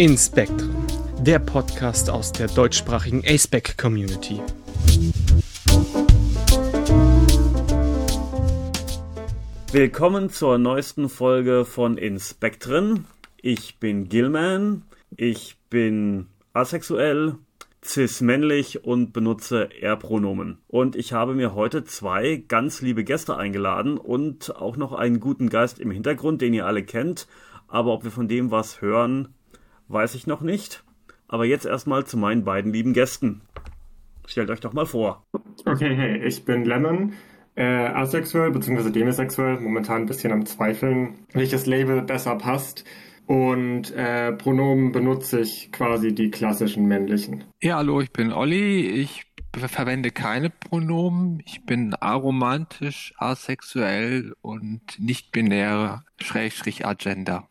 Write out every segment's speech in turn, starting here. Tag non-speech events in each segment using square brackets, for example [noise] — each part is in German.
Inspektren, der Podcast aus der deutschsprachigen aceback Community. Willkommen zur neuesten Folge von Inspektren. Ich bin Gilman, ich bin asexuell, cis-männlich und benutze R-Pronomen. Und ich habe mir heute zwei ganz liebe Gäste eingeladen und auch noch einen guten Geist im Hintergrund, den ihr alle kennt. Aber ob wir von dem was hören, weiß ich noch nicht. Aber jetzt erstmal zu meinen beiden lieben Gästen. Stellt euch doch mal vor. Okay, hey, ich bin Lemon, äh, asexuell bzw. demisexuell, momentan ein bisschen am Zweifeln, welches Label besser passt. Und äh, Pronomen benutze ich quasi die klassischen männlichen. Ja, hallo, ich bin Olli. Ich verwende keine Pronomen. Ich bin aromantisch, asexuell und nicht binär, Schrägstrich Agenda.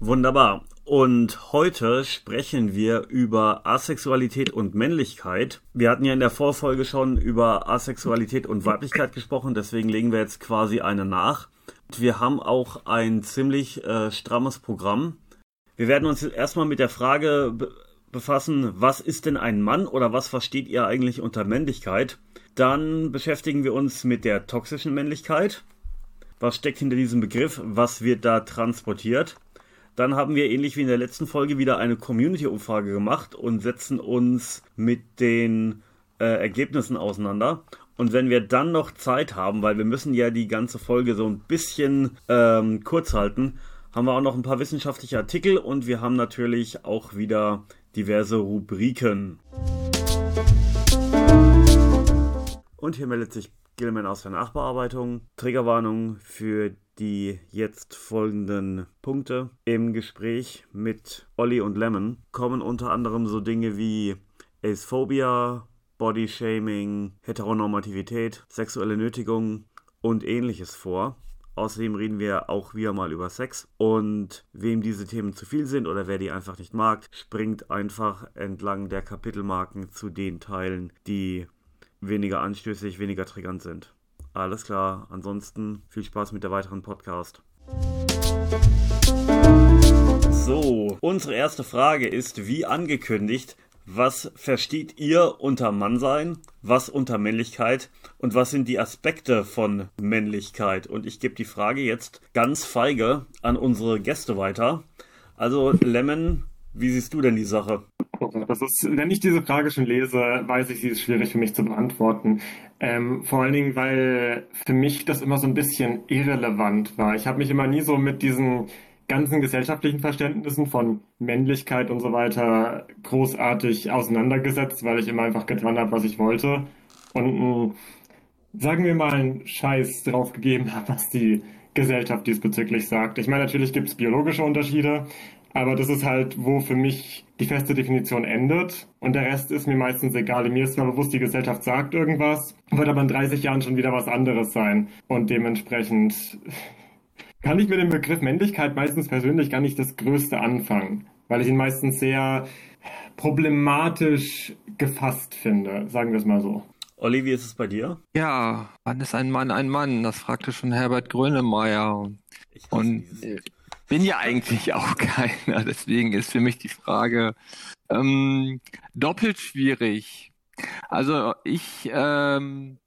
Wunderbar. Und heute sprechen wir über Asexualität und Männlichkeit. Wir hatten ja in der Vorfolge schon über Asexualität und Weiblichkeit gesprochen, deswegen legen wir jetzt quasi eine nach. Wir haben auch ein ziemlich äh, strammes Programm. Wir werden uns erstmal mit der Frage be befassen, was ist denn ein Mann oder was versteht ihr eigentlich unter Männlichkeit? Dann beschäftigen wir uns mit der toxischen Männlichkeit. Was steckt hinter diesem Begriff? Was wird da transportiert? Dann haben wir ähnlich wie in der letzten Folge wieder eine Community-Umfrage gemacht und setzen uns mit den äh, Ergebnissen auseinander. Und wenn wir dann noch Zeit haben, weil wir müssen ja die ganze Folge so ein bisschen ähm, kurz halten, haben wir auch noch ein paar wissenschaftliche Artikel und wir haben natürlich auch wieder diverse Rubriken. Und hier meldet sich Gilman aus der Nachbearbeitung. Triggerwarnung für die jetzt folgenden Punkte. Im Gespräch mit Olli und Lemon kommen unter anderem so Dinge wie Acephobia, Bodyshaming, Heteronormativität, sexuelle Nötigung und ähnliches vor. Außerdem reden wir auch wieder mal über Sex. Und wem diese Themen zu viel sind oder wer die einfach nicht mag, springt einfach entlang der Kapitelmarken zu den Teilen, die weniger anstößig, weniger triggernd sind. Alles klar. Ansonsten viel Spaß mit der weiteren Podcast. So, unsere erste Frage ist, wie angekündigt, was versteht ihr unter Mannsein, was unter Männlichkeit und was sind die Aspekte von Männlichkeit? Und ich gebe die Frage jetzt ganz feige an unsere Gäste weiter. Also Lemon, wie siehst du denn die Sache? Das ist, wenn ich diese Frage schon lese, weiß ich, sie ist schwierig für mich zu beantworten. Ähm, vor allen Dingen, weil für mich das immer so ein bisschen irrelevant war. Ich habe mich immer nie so mit diesen ganzen gesellschaftlichen Verständnissen von Männlichkeit und so weiter großartig auseinandergesetzt, weil ich immer einfach getan habe, was ich wollte. Und sagen wir mal einen Scheiß drauf gegeben habe, was die Gesellschaft diesbezüglich sagt. Ich meine, natürlich gibt es biologische Unterschiede, aber das ist halt, wo für mich die feste Definition endet. Und der Rest ist mir meistens egal. Mir ist zwar bewusst, die Gesellschaft sagt irgendwas, wird aber in 30 Jahren schon wieder was anderes sein. Und dementsprechend [laughs] kann ich mit dem Begriff Männlichkeit meistens persönlich gar nicht das Größte anfangen, weil ich ihn meistens sehr problematisch gefasst finde, sagen wir es mal so. Olli, wie ist es bei dir? Ja, wann ist ein Mann ein Mann? Das fragte schon Herbert Grönemeyer. Und bin ja eigentlich auch [laughs] keiner. Deswegen ist für mich die Frage ähm, doppelt schwierig. Also ich ähm,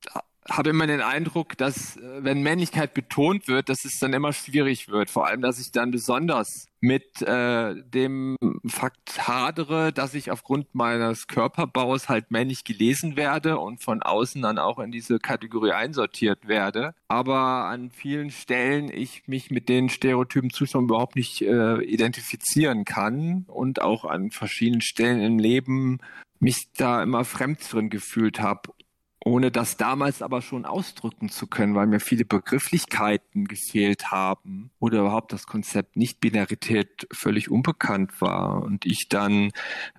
habe immer den Eindruck, dass äh, wenn Männlichkeit betont wird, dass es dann immer schwierig wird. Vor allem, dass ich dann besonders mit äh, dem Fakt hadere, dass ich aufgrund meines Körperbaus halt männlich gelesen werde und von außen dann auch in diese Kategorie einsortiert werde. Aber an vielen Stellen ich mich mit den Stereotypen Zuschauern überhaupt nicht äh, identifizieren kann und auch an verschiedenen Stellen im Leben mich da immer fremd drin gefühlt habe ohne das damals aber schon ausdrücken zu können, weil mir viele Begrifflichkeiten gefehlt haben oder überhaupt das Konzept Nicht-Binarität völlig unbekannt war und ich dann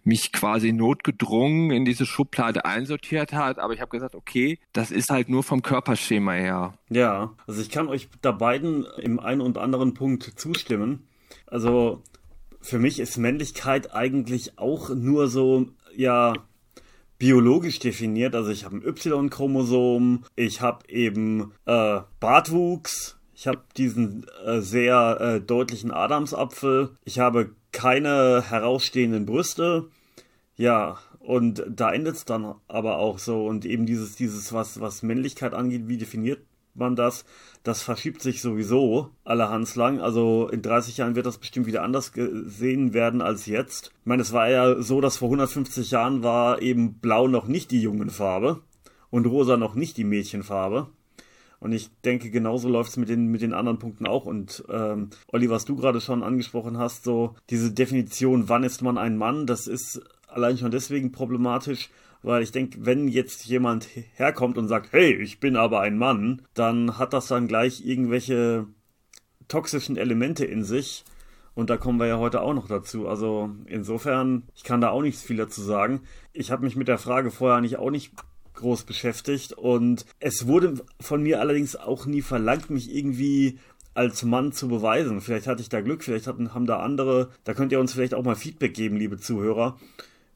mich quasi notgedrungen in diese Schublade einsortiert hat, aber ich habe gesagt, okay, das ist halt nur vom Körperschema her. Ja, also ich kann euch da beiden im einen und anderen Punkt zustimmen. Also für mich ist Männlichkeit eigentlich auch nur so, ja, biologisch definiert. Also ich habe ein Y-Chromosom, ich habe eben äh, Bartwuchs, ich habe diesen äh, sehr äh, deutlichen Adamsapfel, ich habe keine herausstehenden Brüste. Ja, und da endet es dann aber auch so. Und eben dieses, dieses, was, was Männlichkeit angeht, wie definiert man das? Das verschiebt sich sowieso allerhands lang. Also in 30 Jahren wird das bestimmt wieder anders gesehen werden als jetzt. Ich meine, es war ja so, dass vor 150 Jahren war eben blau noch nicht die Jungenfarbe und rosa noch nicht die Mädchenfarbe. Und ich denke, genauso läuft es mit den, mit den anderen Punkten auch. Und ähm, Olli, was du gerade schon angesprochen hast, so diese Definition, wann ist man ein Mann, das ist allein schon deswegen problematisch, weil ich denke, wenn jetzt jemand herkommt und sagt, hey, ich bin aber ein Mann, dann hat das dann gleich irgendwelche toxischen Elemente in sich. Und da kommen wir ja heute auch noch dazu. Also insofern, ich kann da auch nichts viel dazu sagen. Ich habe mich mit der Frage vorher eigentlich auch nicht groß beschäftigt und es wurde von mir allerdings auch nie verlangt, mich irgendwie als Mann zu beweisen. Vielleicht hatte ich da Glück, vielleicht hatten, haben da andere, da könnt ihr uns vielleicht auch mal Feedback geben, liebe Zuhörer,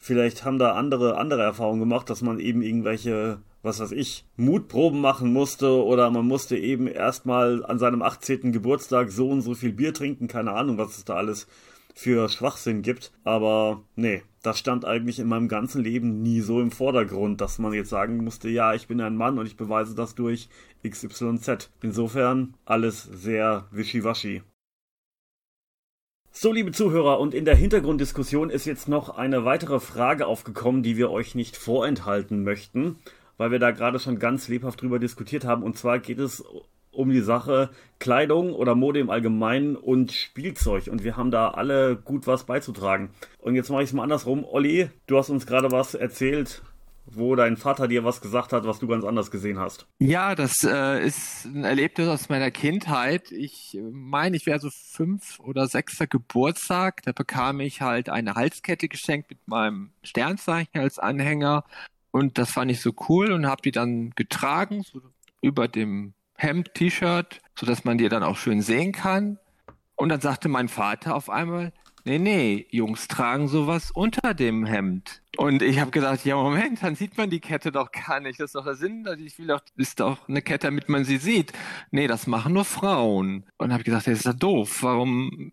Vielleicht haben da andere andere Erfahrungen gemacht, dass man eben irgendwelche, was weiß ich, Mutproben machen musste oder man musste eben erstmal an seinem 18. Geburtstag so und so viel Bier trinken, keine Ahnung, was es da alles für Schwachsinn gibt. Aber nee, das stand eigentlich in meinem ganzen Leben nie so im Vordergrund, dass man jetzt sagen musste, ja, ich bin ein Mann und ich beweise das durch XYZ. Insofern alles sehr wischiwaschi. So, liebe Zuhörer, und in der Hintergrunddiskussion ist jetzt noch eine weitere Frage aufgekommen, die wir euch nicht vorenthalten möchten, weil wir da gerade schon ganz lebhaft drüber diskutiert haben. Und zwar geht es um die Sache Kleidung oder Mode im Allgemeinen und Spielzeug. Und wir haben da alle gut was beizutragen. Und jetzt mache ich es mal andersrum. Olli, du hast uns gerade was erzählt wo dein Vater dir was gesagt hat, was du ganz anders gesehen hast. Ja, das äh, ist ein Erlebnis aus meiner Kindheit. Ich meine, ich wäre so fünf oder sechster Geburtstag. Da bekam ich halt eine Halskette geschenkt mit meinem Sternzeichen als Anhänger. Und das fand ich so cool und habe die dann getragen, so über dem Hemd, T-Shirt, sodass man die dann auch schön sehen kann. Und dann sagte mein Vater auf einmal, nee, nee, Jungs tragen sowas unter dem Hemd. Und ich habe gedacht, ja, Moment, dann sieht man die Kette doch gar nicht. Das ist doch der Sinn. Ich will doch, ist doch eine Kette, damit man sie sieht. Nee, das machen nur Frauen. Und habe gedacht, das ist ja doof. Warum?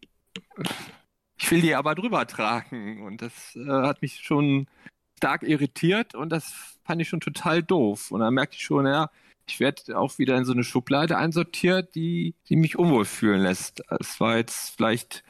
Ich will die aber drüber tragen. Und das äh, hat mich schon stark irritiert und das fand ich schon total doof. Und dann merkte ich schon, ja, ich werde auch wieder in so eine Schublade einsortiert, die, die mich unwohl fühlen lässt. Es war jetzt vielleicht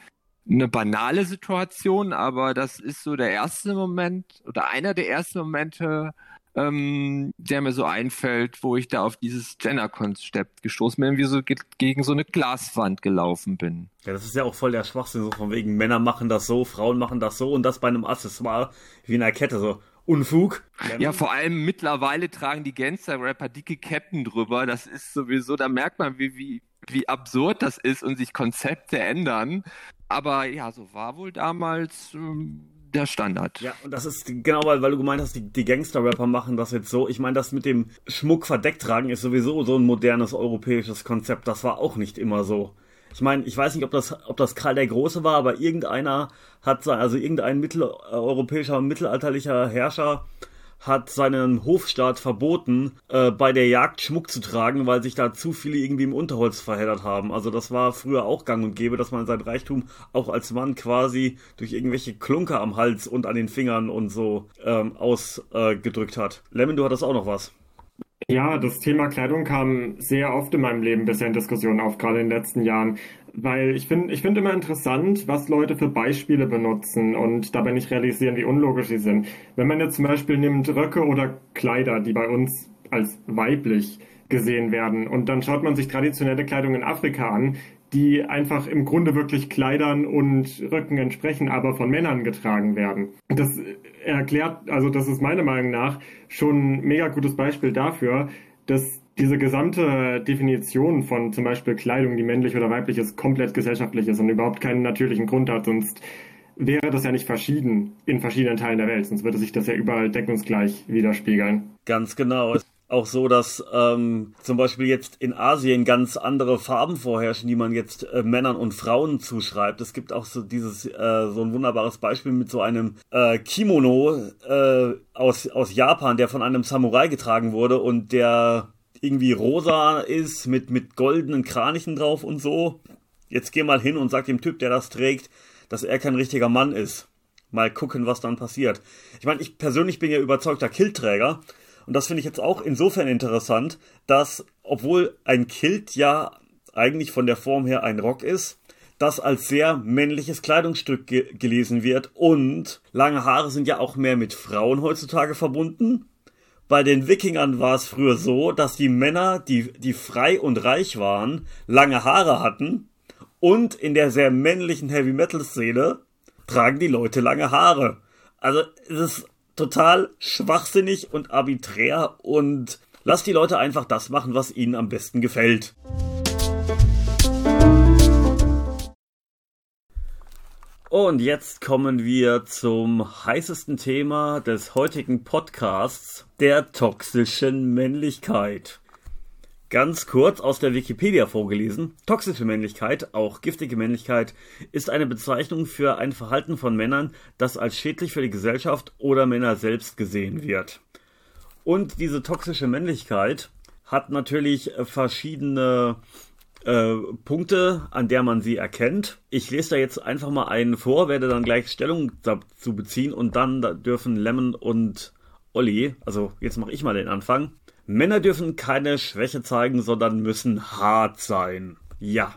eine banale Situation, aber das ist so der erste Moment oder einer der ersten Momente, ähm, der mir so einfällt, wo ich da auf dieses Gender-Konzept gestoßen bin, wie so gegen so eine Glaswand gelaufen bin. Ja, das ist ja auch voll der Schwachsinn, so von wegen Männer machen das so, Frauen machen das so und das bei einem Accessoire wie in einer Kette so. Unfug. Ja, vor allem mittlerweile tragen die Gangster-Rapper dicke Ketten drüber. Das ist sowieso, da merkt man, wie, wie, wie absurd das ist und sich Konzepte ändern. Aber ja, so war wohl damals ähm, der Standard. Ja, und das ist genau, weil, weil du gemeint hast, die, die Gangster-Rapper machen das jetzt so. Ich meine, das mit dem Schmuck verdeckt tragen ist sowieso so ein modernes europäisches Konzept. Das war auch nicht immer so. Ich meine, ich weiß nicht, ob das, ob das Karl der Große war, aber irgendeiner hat, also irgendein mitteleuropäischer, mittelalterlicher Herrscher hat seinen Hofstaat verboten, äh, bei der Jagd Schmuck zu tragen, weil sich da zu viele irgendwie im Unterholz verheddert haben. Also das war früher auch gang und gäbe, dass man sein Reichtum auch als Mann quasi durch irgendwelche Klunker am Hals und an den Fingern und so ähm, ausgedrückt äh, hat. Lemon, du hattest auch noch was. Ja, das Thema Kleidung kam sehr oft in meinem Leben bisher in Diskussionen auf, gerade in den letzten Jahren. Weil ich finde ich finde immer interessant, was Leute für Beispiele benutzen und dabei nicht realisieren, wie unlogisch sie sind. Wenn man jetzt zum Beispiel nimmt Röcke oder Kleider, die bei uns als weiblich gesehen werden, und dann schaut man sich traditionelle Kleidung in Afrika an, die einfach im Grunde wirklich Kleidern und Röcken entsprechen, aber von Männern getragen werden. Das erklärt, also das ist meiner Meinung nach schon ein mega gutes Beispiel dafür, dass diese gesamte Definition von zum Beispiel Kleidung, die männlich oder weiblich ist, komplett gesellschaftlich ist und überhaupt keinen natürlichen Grund hat, sonst wäre das ja nicht verschieden in verschiedenen Teilen der Welt, sonst würde sich das ja überall deckungsgleich widerspiegeln. Ganz genau. Auch so, dass ähm, zum Beispiel jetzt in Asien ganz andere Farben vorherrschen, die man jetzt äh, Männern und Frauen zuschreibt. Es gibt auch so dieses äh, so ein wunderbares Beispiel mit so einem äh, Kimono äh, aus aus Japan, der von einem Samurai getragen wurde und der irgendwie rosa ist mit, mit goldenen Kranichen drauf und so. Jetzt geh mal hin und sag dem Typ, der das trägt, dass er kein richtiger Mann ist. Mal gucken, was dann passiert. Ich meine, ich persönlich bin ja überzeugter Killträger. Und das finde ich jetzt auch insofern interessant, dass, obwohl ein Kilt ja eigentlich von der Form her ein Rock ist, das als sehr männliches Kleidungsstück ge gelesen wird. Und lange Haare sind ja auch mehr mit Frauen heutzutage verbunden. Bei den Wikingern war es früher so, dass die Männer, die, die frei und reich waren, lange Haare hatten. Und in der sehr männlichen Heavy Metal Szene tragen die Leute lange Haare. Also es ist total schwachsinnig und arbiträr und lasst die Leute einfach das machen, was ihnen am besten gefällt. Und jetzt kommen wir zum heißesten Thema des heutigen Podcasts, der toxischen Männlichkeit. Ganz kurz aus der Wikipedia vorgelesen. Toxische Männlichkeit, auch giftige Männlichkeit, ist eine Bezeichnung für ein Verhalten von Männern, das als schädlich für die Gesellschaft oder Männer selbst gesehen wird. Und diese toxische Männlichkeit hat natürlich verschiedene äh, Punkte, an der man sie erkennt. Ich lese da jetzt einfach mal einen vor, werde dann gleich Stellung dazu beziehen und dann dürfen Lemon und Olli, also jetzt mache ich mal den Anfang. Männer dürfen keine Schwäche zeigen, sondern müssen hart sein. Ja,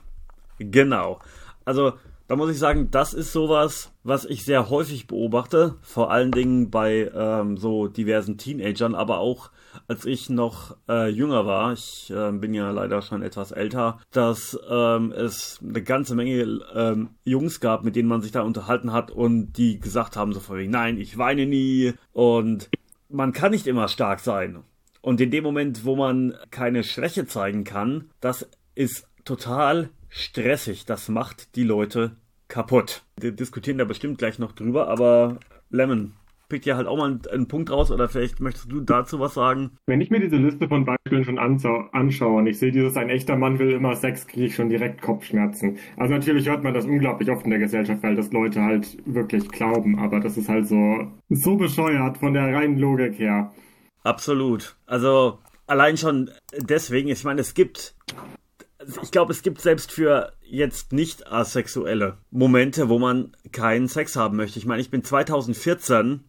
genau. Also da muss ich sagen, das ist sowas, was ich sehr häufig beobachte, vor allen Dingen bei ähm, so diversen Teenagern, aber auch als ich noch äh, jünger war, ich äh, bin ja leider schon etwas älter, dass ähm, es eine ganze Menge ähm, Jungs gab, mit denen man sich da unterhalten hat und die gesagt haben so vorhin, nein, ich weine nie und man kann nicht immer stark sein. Und in dem Moment, wo man keine Schwäche zeigen kann, das ist total stressig. Das macht die Leute kaputt. Wir diskutieren da bestimmt gleich noch drüber, aber Lemon, pick dir halt auch mal einen, Punkt raus oder vielleicht möchtest du dazu was sagen? Wenn ich mir diese Liste von Beispielen schon anschaue und ich sehe dieses ein echter Mann will immer Sex, kriege ich schon direkt Kopfschmerzen. Also natürlich hört man das unglaublich oft in der Gesellschaft, weil das Leute halt wirklich glauben, aber das ist halt so, so bescheuert von der reinen Logik her. Absolut. Also allein schon deswegen, ich meine, es gibt ich glaube, es gibt selbst für jetzt nicht asexuelle Momente, wo man keinen Sex haben möchte. Ich meine, ich bin 2014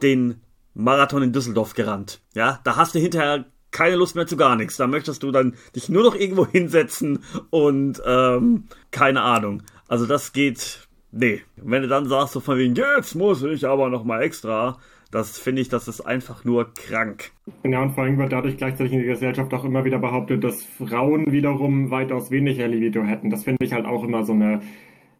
den Marathon in Düsseldorf gerannt. Ja, da hast du hinterher keine Lust mehr zu gar nichts. Da möchtest du dann dich nur noch irgendwo hinsetzen und ähm, keine Ahnung. Also das geht. Nee. Wenn du dann sagst so von wegen, jetzt muss ich aber noch mal extra, das finde ich, das ist einfach nur krank. Ja, und vor allem wird dadurch gleichzeitig in der Gesellschaft auch immer wieder behauptet, dass Frauen wiederum weitaus weniger Libido hätten. Das finde ich halt auch immer so eine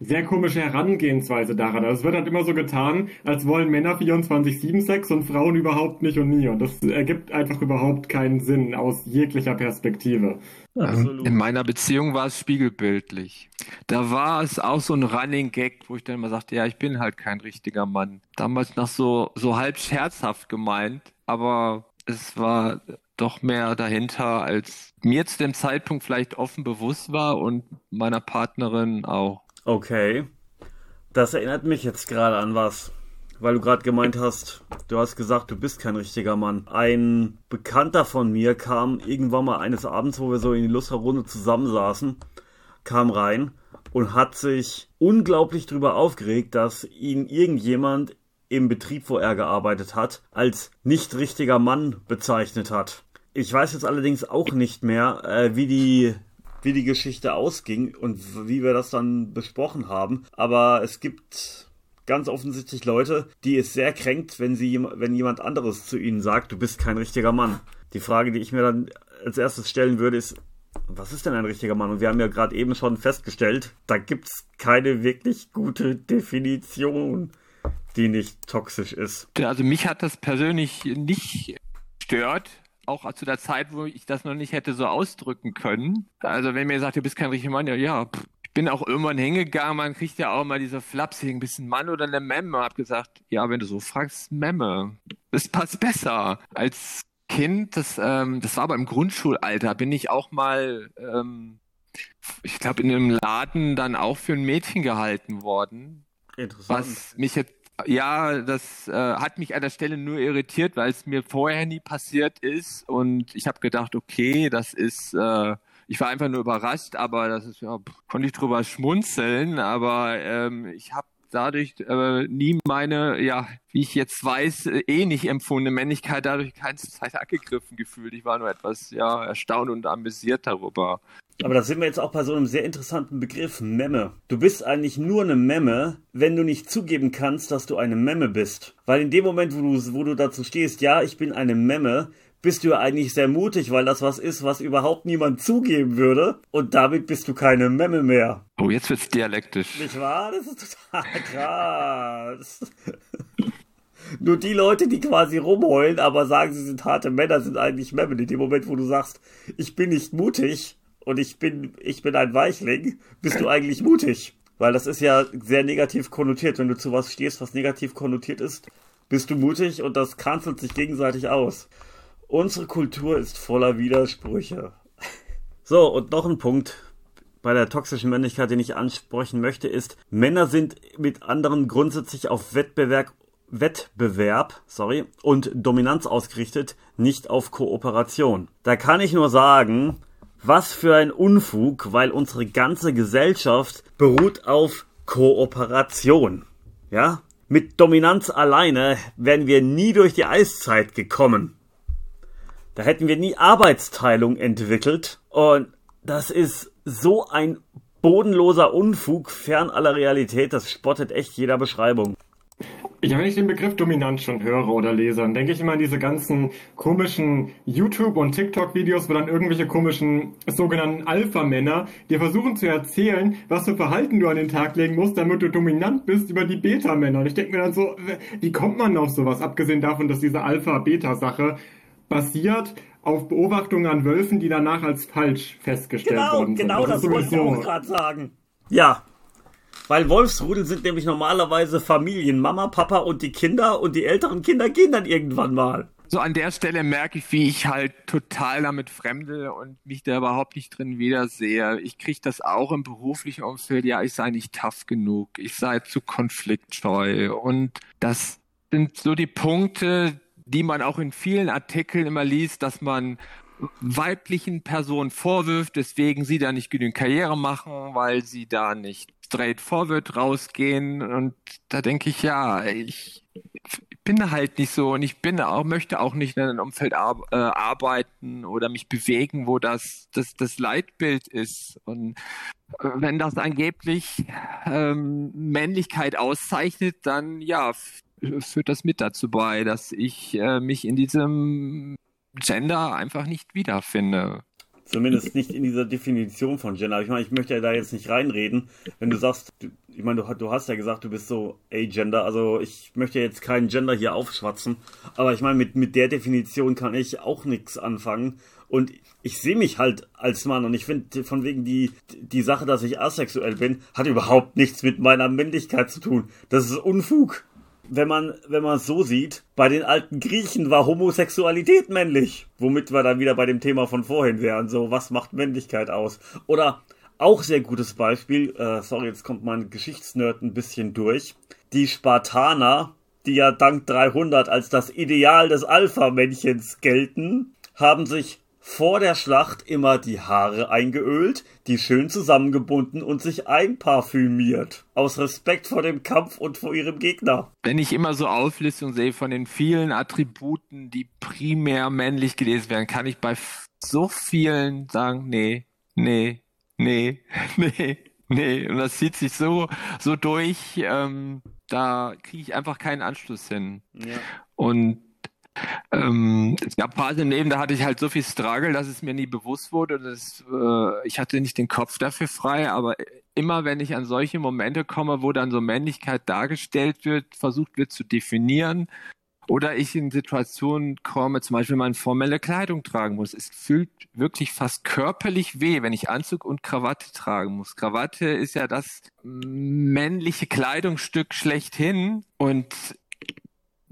sehr komische Herangehensweise daran. Also es wird halt immer so getan, als wollen Männer 24-7 Sex und Frauen überhaupt nicht und nie. Und das ergibt einfach überhaupt keinen Sinn aus jeglicher Perspektive. Absolut. In meiner Beziehung war es spiegelbildlich. Da war es auch so ein Running Gag, wo ich dann immer sagte, ja, ich bin halt kein richtiger Mann. Damals noch so, so halb scherzhaft gemeint, aber es war doch mehr dahinter, als mir zu dem Zeitpunkt vielleicht offen bewusst war und meiner Partnerin auch. Okay. Das erinnert mich jetzt gerade an was. Weil du gerade gemeint hast, du hast gesagt, du bist kein richtiger Mann. Ein Bekannter von mir kam irgendwann mal eines Abends, wo wir so in die Lusterrunde zusammensaßen, kam rein und hat sich unglaublich darüber aufgeregt, dass ihn irgendjemand im Betrieb, wo er gearbeitet hat, als nicht richtiger Mann bezeichnet hat. Ich weiß jetzt allerdings auch nicht mehr, äh, wie die wie die Geschichte ausging und wie wir das dann besprochen haben. Aber es gibt ganz offensichtlich Leute, die es sehr kränkt, wenn sie, wenn jemand anderes zu ihnen sagt, du bist kein richtiger Mann. Die Frage, die ich mir dann als erstes stellen würde, ist, was ist denn ein richtiger Mann? Und wir haben ja gerade eben schon festgestellt, da gibt es keine wirklich gute Definition, die nicht toxisch ist. Also mich hat das persönlich nicht stört, auch zu der Zeit, wo ich das noch nicht hätte so ausdrücken können. Also wenn mir sagt, du bist kein richtiger Mann, ja, ja, pff, ich bin auch irgendwann hingegangen, man kriegt ja auch mal diese flapsigen, bist ein Mann oder eine Memme. Hab gesagt, ja, wenn du so fragst, Memme. Das passt besser. Als Kind, das, ähm, das war aber im Grundschulalter, bin ich auch mal, ähm, ich glaube, in einem Laden dann auch für ein Mädchen gehalten worden. Interessant. Was mich jetzt ja, das äh, hat mich an der Stelle nur irritiert, weil es mir vorher nie passiert ist und ich habe gedacht, okay, das ist, äh, ich war einfach nur überrascht, aber das ist ja, konnte ich drüber schmunzeln, aber ähm, ich habe dadurch äh, nie meine, ja, wie ich jetzt weiß, äh, eh nicht empfundene Männlichkeit dadurch keine Zeit angegriffen gefühlt. Ich war nur etwas, ja, erstaunt und amüsiert darüber. Aber da sind wir jetzt auch bei so einem sehr interessanten Begriff, Memme. Du bist eigentlich nur eine Memme, wenn du nicht zugeben kannst, dass du eine Memme bist. Weil in dem Moment, wo du, wo du dazu stehst, ja, ich bin eine Memme, bist du ja eigentlich sehr mutig, weil das was ist, was überhaupt niemand zugeben würde. Und damit bist du keine Memme mehr. Oh, jetzt wird's dialektisch. Nicht wahr? Das ist total [laughs] krass. [laughs] Nur die Leute, die quasi rumheulen, aber sagen, sie sind harte Männer, sind eigentlich Memmen. In dem Moment, wo du sagst, ich bin nicht mutig, und ich bin, ich bin ein Weichling, bist du eigentlich mutig. Weil das ist ja sehr negativ konnotiert. Wenn du zu was stehst, was negativ konnotiert ist, bist du mutig und das kanzelt sich gegenseitig aus. Unsere Kultur ist voller Widersprüche. So, und noch ein Punkt bei der toxischen Männlichkeit, den ich ansprechen möchte, ist, Männer sind mit anderen grundsätzlich auf Wettbewerb, Wettbewerb, sorry, und Dominanz ausgerichtet, nicht auf Kooperation. Da kann ich nur sagen, was für ein Unfug, weil unsere ganze Gesellschaft beruht auf Kooperation. Ja? Mit Dominanz alleine wären wir nie durch die Eiszeit gekommen. Da hätten wir nie Arbeitsteilung entwickelt. Und das ist so ein bodenloser Unfug fern aller Realität. Das spottet echt jeder Beschreibung. Ja, wenn ich den Begriff Dominanz schon höre oder lese, dann denke ich immer an diese ganzen komischen YouTube- und TikTok-Videos, wo dann irgendwelche komischen sogenannten Alpha-Männer dir versuchen zu erzählen, was für Verhalten du an den Tag legen musst, damit du dominant bist über die Beta-Männer. Und ich denke mir dann so, wie kommt man auf sowas? Abgesehen davon, dass diese Alpha-Beta-Sache basiert auf Beobachtungen an Wölfen, die danach als falsch festgestellt genau, worden sind. Genau, das, das wollte ich auch gerade sagen. Ja, weil Wolfsrudel sind nämlich normalerweise Familien, Mama, Papa und die Kinder und die älteren Kinder gehen dann irgendwann mal. So an der Stelle merke ich, wie ich halt total damit fremde und mich da überhaupt nicht drin wiedersehe. Ich kriege das auch im beruflichen Umfeld, ja, ich sei nicht tough genug, ich sei zu konfliktscheu und das sind so die Punkte, die man auch in vielen Artikeln immer liest, dass man weiblichen Personen vorwirft, deswegen sie da nicht genügend Karriere machen, weil sie da nicht straight forward rausgehen. Und da denke ich, ja, ich bin halt nicht so und ich bin auch, möchte auch nicht in einem Umfeld ar äh, arbeiten oder mich bewegen, wo das, das, das Leitbild ist. Und äh, wenn das angeblich ähm, Männlichkeit auszeichnet, dann ja, führt das mit dazu bei, dass ich äh, mich in diesem Gender einfach nicht wiederfinde. Zumindest nicht in dieser Definition von Gender. Ich meine, ich möchte ja da jetzt nicht reinreden. Wenn du sagst, du, ich meine, du, du, hast ja gesagt, du bist so A-Gender. Also ich möchte jetzt keinen Gender hier aufschwatzen. Aber ich meine, mit, mit der Definition kann ich auch nichts anfangen. Und ich sehe mich halt als Mann. Und ich finde, von wegen die, die Sache, dass ich asexuell bin, hat überhaupt nichts mit meiner Männlichkeit zu tun. Das ist Unfug wenn man wenn man so sieht, bei den alten Griechen war Homosexualität männlich, womit wir dann wieder bei dem Thema von vorhin wären. So, was macht Männlichkeit aus? Oder auch sehr gutes Beispiel, äh, sorry, jetzt kommt mein Geschichtsnerd ein bisschen durch. Die Spartaner, die ja dank 300 als das Ideal des Alpha-Männchens gelten, haben sich vor der Schlacht immer die Haare eingeölt, die schön zusammengebunden und sich einparfümiert. Aus Respekt vor dem Kampf und vor ihrem Gegner. Wenn ich immer so Auflistungen sehe von den vielen Attributen, die primär männlich gelesen werden, kann ich bei so vielen sagen, nee, nee, nee, [laughs] nee, nee. Und das zieht sich so, so durch, ähm, da kriege ich einfach keinen Anschluss hin. Ja. Und ähm, es gab Phasen im Leben, da hatte ich halt so viel Struggle, dass es mir nie bewusst wurde. Dass, äh, ich hatte nicht den Kopf dafür frei, aber immer wenn ich an solche Momente komme, wo dann so Männlichkeit dargestellt wird, versucht wird zu definieren, oder ich in Situationen komme, zum Beispiel, man formelle Kleidung tragen muss. Es fühlt wirklich fast körperlich weh, wenn ich Anzug und Krawatte tragen muss. Krawatte ist ja das männliche Kleidungsstück schlechthin und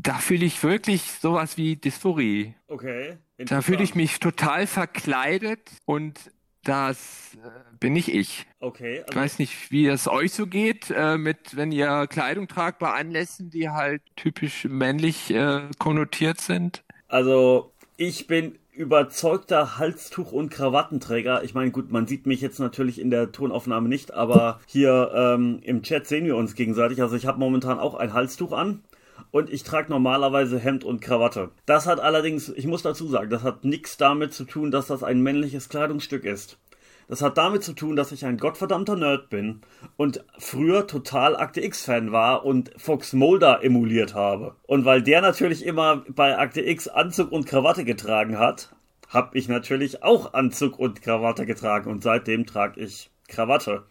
da fühle ich wirklich sowas wie Dysphorie. Okay. Da fühle ich mich total verkleidet und das äh, bin nicht ich. Okay. Also ich weiß nicht, wie es euch so geht, äh, mit wenn ihr Kleidung tragt bei Anlässen, die halt typisch männlich äh, konnotiert sind. Also ich bin überzeugter Halstuch- und Krawattenträger. Ich meine, gut, man sieht mich jetzt natürlich in der Tonaufnahme nicht, aber hier ähm, im Chat sehen wir uns gegenseitig. Also ich habe momentan auch ein Halstuch an und ich trage normalerweise Hemd und Krawatte. Das hat allerdings, ich muss dazu sagen, das hat nichts damit zu tun, dass das ein männliches Kleidungsstück ist. Das hat damit zu tun, dass ich ein gottverdammter Nerd bin und früher total Akte X-Fan war und Fox Mulder emuliert habe. Und weil der natürlich immer bei Akte X Anzug und Krawatte getragen hat, habe ich natürlich auch Anzug und Krawatte getragen und seitdem trage ich Krawatte.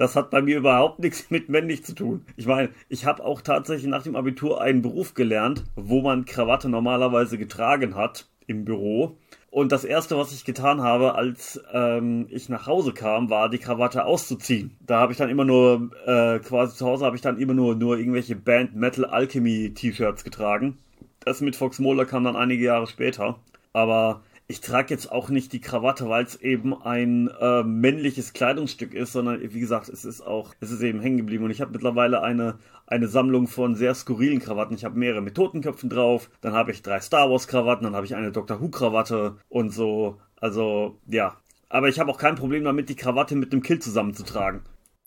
Das hat bei mir überhaupt nichts mit männlich zu tun. Ich meine, ich habe auch tatsächlich nach dem Abitur einen Beruf gelernt, wo man Krawatte normalerweise getragen hat im Büro. Und das erste, was ich getan habe, als ähm, ich nach Hause kam, war die Krawatte auszuziehen. Da habe ich dann immer nur, äh, quasi zu Hause habe ich dann immer nur, nur irgendwelche Band Metal Alchemy T-Shirts getragen. Das mit Fox Mola kam dann einige Jahre später. Aber ich trage jetzt auch nicht die Krawatte, weil es eben ein äh, männliches Kleidungsstück ist, sondern wie gesagt, es ist auch, es ist eben hängen geblieben. Und ich habe mittlerweile eine, eine Sammlung von sehr skurrilen Krawatten. Ich habe mehrere mit Totenköpfen drauf, dann habe ich drei Star Wars Krawatten, dann habe ich eine Doctor Who Krawatte und so. Also, ja. Aber ich habe auch kein Problem damit, die Krawatte mit dem Kill zusammenzutragen.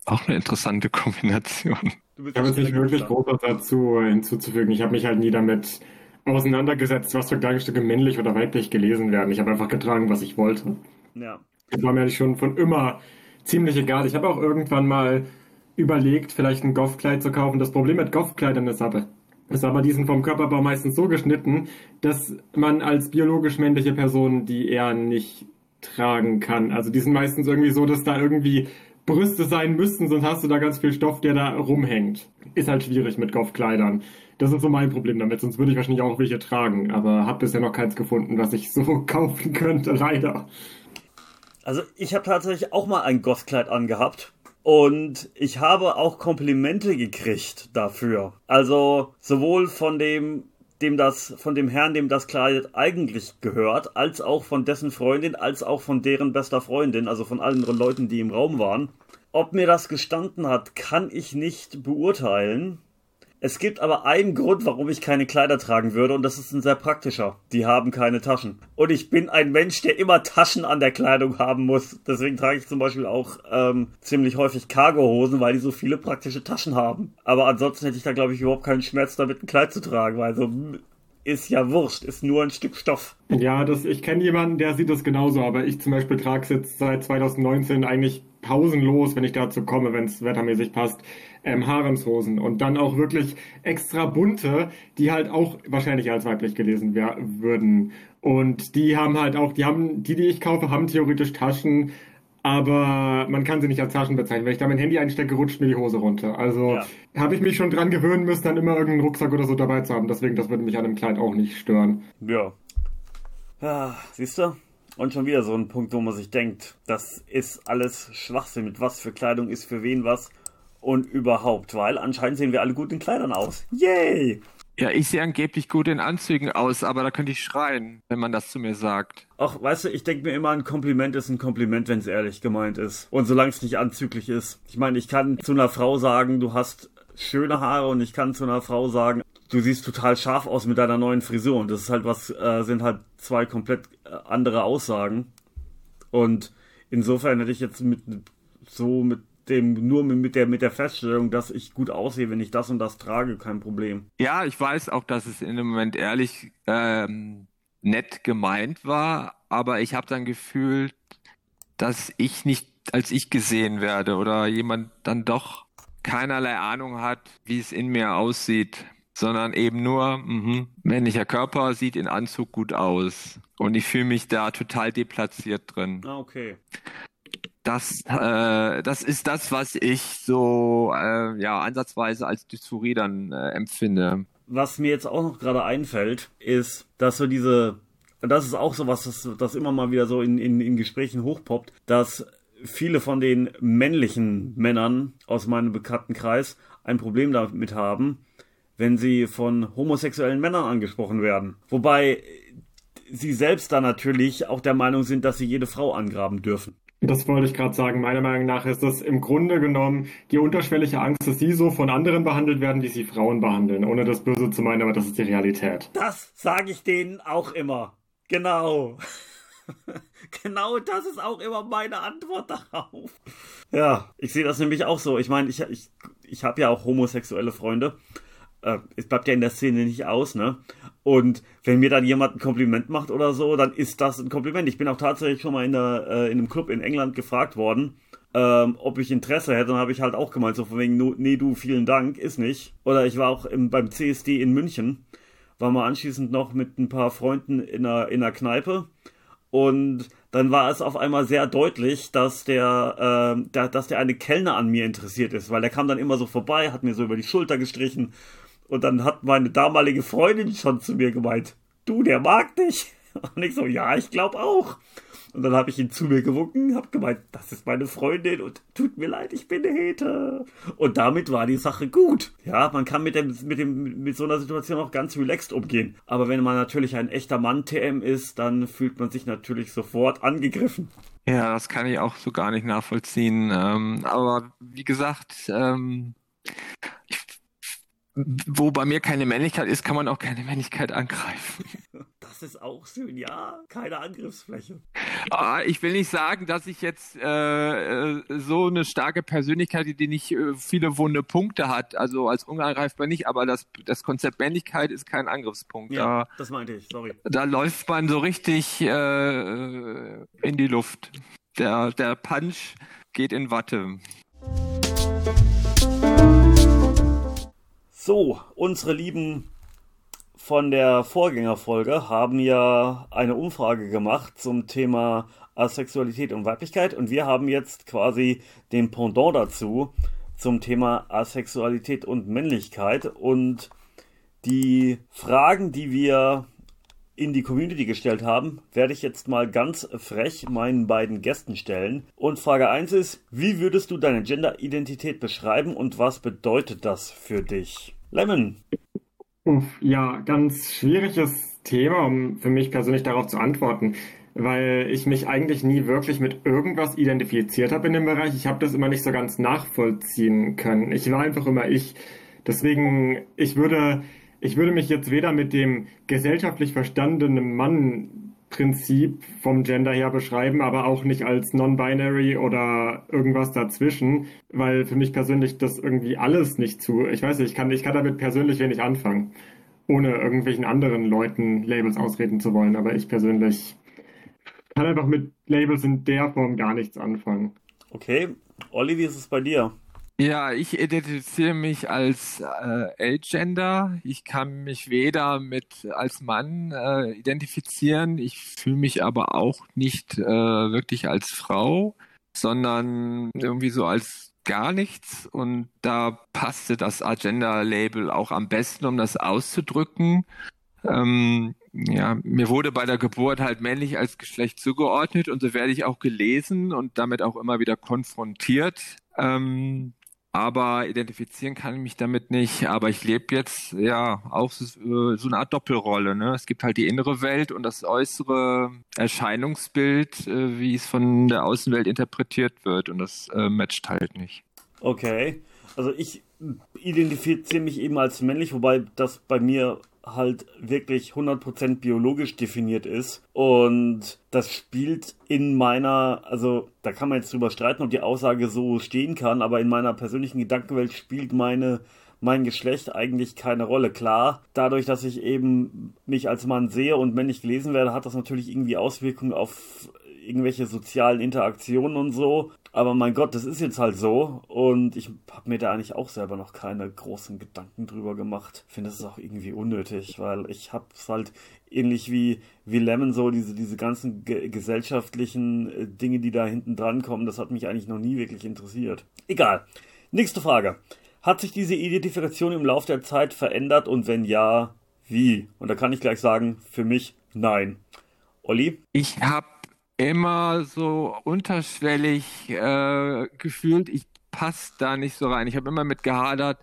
Auch eine interessante Kombination. Ich habe jetzt nicht wirklich groß dazu hinzuzufügen. Ich habe mich halt nie damit auseinandergesetzt, was für Kleidungsstücke männlich oder weiblich gelesen werden. Ich habe einfach getragen, was ich wollte. Ja. Das war mir schon von immer ziemlich egal. Ich habe auch irgendwann mal überlegt, vielleicht ein Goth-Kleid zu kaufen. Das Problem mit Goth-Kleidern ist aber, ist aber, die sind vom Körperbau meistens so geschnitten, dass man als biologisch männliche Person die eher nicht tragen kann. Also die sind meistens irgendwie so, dass da irgendwie Brüste sein müssten, sonst hast du da ganz viel Stoff, der da rumhängt. Ist halt schwierig mit Golfkleidern. Das ist so mein Problem damit, sonst würde ich wahrscheinlich auch welche tragen, aber habe bisher noch keins gefunden, was ich so [laughs] kaufen könnte, leider. Also ich habe tatsächlich auch mal ein Gothkleid angehabt und ich habe auch Komplimente gekriegt dafür. Also sowohl von dem dem das, von dem Herrn, dem das Kleid eigentlich gehört, als auch von dessen Freundin, als auch von deren bester Freundin, also von allen Leuten, die im Raum waren. Ob mir das gestanden hat, kann ich nicht beurteilen. Es gibt aber einen Grund, warum ich keine Kleider tragen würde, und das ist ein sehr praktischer. Die haben keine Taschen. Und ich bin ein Mensch, der immer Taschen an der Kleidung haben muss. Deswegen trage ich zum Beispiel auch ähm, ziemlich häufig Cargohosen, weil die so viele praktische Taschen haben. Aber ansonsten hätte ich da, glaube ich, überhaupt keinen Schmerz damit, ein Kleid zu tragen, weil so ist ja wurscht, ist nur ein Stück Stoff. Ja, das, ich kenne jemanden, der sieht das genauso, aber ich zum Beispiel trage es jetzt seit 2019 eigentlich pausenlos, wenn ich dazu komme, wenn es wettermäßig passt, ähm, Haremshosen und dann auch wirklich extra bunte, die halt auch wahrscheinlich als weiblich gelesen würden. Und die haben halt auch, die haben, die, die ich kaufe, haben theoretisch Taschen, aber man kann sie nicht als Taschen bezeichnen. Wenn ich da mein Handy einstecke, rutscht mir die Hose runter. Also ja. habe ich mich schon dran gewöhnen müssen, dann immer irgendeinen Rucksack oder so dabei zu haben. Deswegen, das würde mich an einem Kleid auch nicht stören. Ja. Ja, siehst du? Und schon wieder so ein Punkt, wo man sich denkt, das ist alles Schwachsinn. Mit was für Kleidung ist für wen was und überhaupt, weil anscheinend sehen wir alle gut in Kleidern aus. Yay! Ja, ich sehe angeblich gut in Anzügen aus, aber da könnte ich schreien, wenn man das zu mir sagt. Ach, weißt du, ich denke mir immer, ein Kompliment ist ein Kompliment, wenn es ehrlich gemeint ist. Und solange es nicht anzüglich ist. Ich meine, ich kann zu einer Frau sagen, du hast schöne Haare und ich kann zu einer Frau sagen, du siehst total scharf aus mit deiner neuen Frisur. Und das ist halt was, äh, sind halt zwei komplett äh, andere Aussagen. Und insofern hätte ich jetzt mit so mit dem nur mit der mit der Feststellung, dass ich gut aussehe, wenn ich das und das trage, kein Problem. Ja, ich weiß auch, dass es in dem Moment ehrlich ähm, nett gemeint war, aber ich habe dann gefühlt, dass ich nicht als ich gesehen werde oder jemand dann doch keinerlei Ahnung hat, wie es in mir aussieht, sondern eben nur, mh, männlicher Körper sieht in Anzug gut aus. Und ich fühle mich da total deplatziert drin. Ah, okay das, äh, das ist das, was ich so äh, ja ansatzweise als Dysphorie dann äh, empfinde. Was mir jetzt auch noch gerade einfällt, ist, dass so diese, das ist auch so was, das, das immer mal wieder so in, in, in Gesprächen hochpoppt, dass viele von den männlichen Männern aus meinem bekannten Kreis ein Problem damit haben, wenn sie von homosexuellen Männern angesprochen werden. Wobei sie selbst da natürlich auch der Meinung sind, dass sie jede Frau angraben dürfen. Das wollte ich gerade sagen. Meiner Meinung nach ist das im Grunde genommen die unterschwellige Angst, dass sie so von anderen behandelt werden, wie sie Frauen behandeln. Ohne das Böse zu meinen, aber das ist die Realität. Das sage ich denen auch immer. Genau. [laughs] genau das ist auch immer meine Antwort darauf. Ja, ich sehe das nämlich auch so. Ich meine, ich, ich, ich habe ja auch homosexuelle Freunde. Äh, es bleibt ja in der Szene nicht aus, ne? Und wenn mir dann jemand ein Kompliment macht oder so, dann ist das ein Kompliment. Ich bin auch tatsächlich schon mal in, der, äh, in einem Club in England gefragt worden, ähm, ob ich Interesse hätte. Dann habe ich halt auch gemeint, so von wegen, nee, du, vielen Dank, ist nicht. Oder ich war auch im, beim CSD in München, war mal anschließend noch mit ein paar Freunden in einer, in einer Kneipe. Und dann war es auf einmal sehr deutlich, dass der, äh, der, dass der eine Kellner an mir interessiert ist, weil der kam dann immer so vorbei, hat mir so über die Schulter gestrichen und dann hat meine damalige Freundin schon zu mir gemeint, du, der mag dich. [laughs] Und ich so, ja, ich glaube auch. Und dann habe ich ihn zu mir gewunken, habe gemeint, das ist meine Freundin und tut mir leid, ich bin eine Hete. Und damit war die Sache gut. Ja, man kann mit dem, mit dem, mit so einer Situation auch ganz relaxed umgehen. Aber wenn man natürlich ein echter Mann-TM ist, dann fühlt man sich natürlich sofort angegriffen. Ja, das kann ich auch so gar nicht nachvollziehen. Ähm, aber wie gesagt, ähm, ich wo bei mir keine Männlichkeit ist, kann man auch keine Männlichkeit angreifen. [laughs] Das ist auch schön, ja. Keine Angriffsfläche. Ah, ich will nicht sagen, dass ich jetzt äh, äh so eine starke Persönlichkeit, die nicht äh, viele wunde Punkte hat, also als unangreifbar nicht, aber das, das Konzept Männlichkeit ist kein Angriffspunkt. Ja, da, das meinte ich, sorry. Da läuft man so richtig äh, äh in die Luft. Der, der Punch geht in Watte. So, unsere Lieben von der Vorgängerfolge haben ja eine Umfrage gemacht zum Thema Asexualität und Weiblichkeit und wir haben jetzt quasi den Pendant dazu zum Thema Asexualität und Männlichkeit und die Fragen, die wir in die Community gestellt haben, werde ich jetzt mal ganz frech meinen beiden Gästen stellen. Und Frage 1 ist, wie würdest du deine Gender-Identität beschreiben und was bedeutet das für dich? Lemon. Ja, ganz schwieriges Thema, um für mich persönlich darauf zu antworten, weil ich mich eigentlich nie wirklich mit irgendwas identifiziert habe in dem Bereich. Ich habe das immer nicht so ganz nachvollziehen können. Ich war einfach immer ich. Deswegen, ich würde ich würde mich jetzt weder mit dem gesellschaftlich verstandenen Mann-Prinzip vom Gender her beschreiben, aber auch nicht als non-binary oder irgendwas dazwischen, weil für mich persönlich das irgendwie alles nicht zu. Ich weiß nicht, ich kann, ich kann damit persönlich wenig anfangen, ohne irgendwelchen anderen Leuten Labels ausreden zu wollen, aber ich persönlich kann einfach mit Labels in der Form gar nichts anfangen. Okay, Olli, wie ist es bei dir? Ja, ich identifiziere mich als äh, L-Gender. Ich kann mich weder mit als Mann äh, identifizieren. Ich fühle mich aber auch nicht äh, wirklich als Frau, sondern irgendwie so als gar nichts. Und da passte das Agenda-Label auch am besten, um das auszudrücken. Ähm, ja, mir wurde bei der Geburt halt männlich als Geschlecht zugeordnet und so werde ich auch gelesen und damit auch immer wieder konfrontiert. Ähm, aber identifizieren kann ich mich damit nicht. Aber ich lebe jetzt ja auch so, äh, so, eine Art Doppelrolle. Ne? Es gibt halt die innere Welt und das äußere Erscheinungsbild, äh, wie es von der Außenwelt interpretiert wird. Und das äh, matcht halt nicht. Okay. Also ich identifiziere mich eben als männlich, wobei das bei mir halt wirklich 100% biologisch definiert ist. Und das spielt in meiner, also da kann man jetzt drüber streiten, ob die Aussage so stehen kann, aber in meiner persönlichen Gedankenwelt spielt meine mein Geschlecht eigentlich keine Rolle. Klar, dadurch, dass ich eben mich als Mann sehe und männlich gelesen werde, hat das natürlich irgendwie Auswirkungen auf irgendwelche sozialen Interaktionen und so. Aber mein Gott, das ist jetzt halt so. Und ich habe mir da eigentlich auch selber noch keine großen Gedanken drüber gemacht. Finde, ist auch irgendwie unnötig, weil ich habe es halt ähnlich wie, wie Lemon so, diese, diese ganzen ge gesellschaftlichen äh, Dinge, die da hinten dran kommen, das hat mich eigentlich noch nie wirklich interessiert. Egal. Nächste Frage. Hat sich diese Identifikation im Laufe der Zeit verändert und wenn ja, wie? Und da kann ich gleich sagen, für mich nein. Olli? Ich habe immer so unterschwellig äh, gefühlt, ich passe da nicht so rein. Ich habe immer mit gehadert,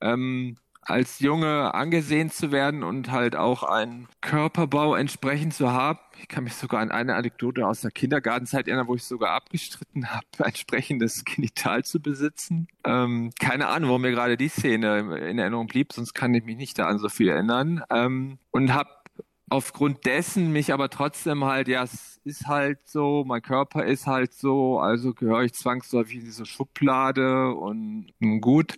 ähm, als Junge angesehen zu werden und halt auch einen Körperbau entsprechend zu haben. Ich kann mich sogar an eine Anekdote aus der Kindergartenzeit erinnern, wo ich sogar abgestritten [laughs] habe, entsprechendes Genital zu besitzen. Ähm, keine Ahnung, warum mir gerade die Szene in Erinnerung blieb, sonst kann ich mich nicht da an so viel erinnern. Ähm, und habe aufgrund dessen mich aber trotzdem halt, ja, es ist halt so, mein Körper ist halt so, also gehöre ich zwangsläufig in diese Schublade und gut.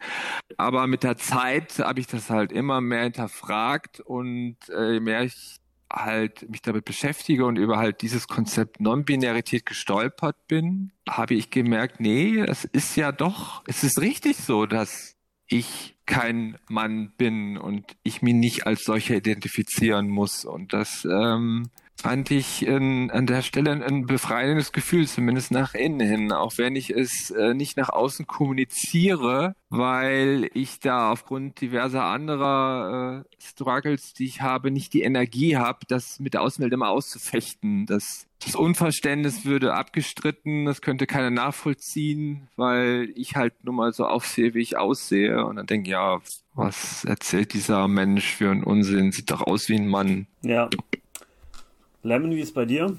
Aber mit der Zeit habe ich das halt immer mehr hinterfragt und äh, je mehr ich halt mich damit beschäftige und über halt dieses Konzept Non-Binarität gestolpert bin, habe ich gemerkt, nee, es ist ja doch, es ist richtig so, dass ich kein Mann bin und ich mich nicht als solcher identifizieren muss. Und das ähm, fand ich in, an der Stelle ein befreiendes Gefühl, zumindest nach innen hin, auch wenn ich es äh, nicht nach außen kommuniziere, weil ich da aufgrund diverser anderer äh, Struggles, die ich habe, nicht die Energie habe, das mit der Außenwelt immer auszufechten. Das, das Unverständnis würde abgestritten, das könnte keiner nachvollziehen, weil ich halt nun mal so aufsehe, wie ich aussehe. Und dann denke ja, was erzählt dieser Mensch für einen Unsinn? Sieht doch aus wie ein Mann. Ja, Lemon, wie ist bei dir?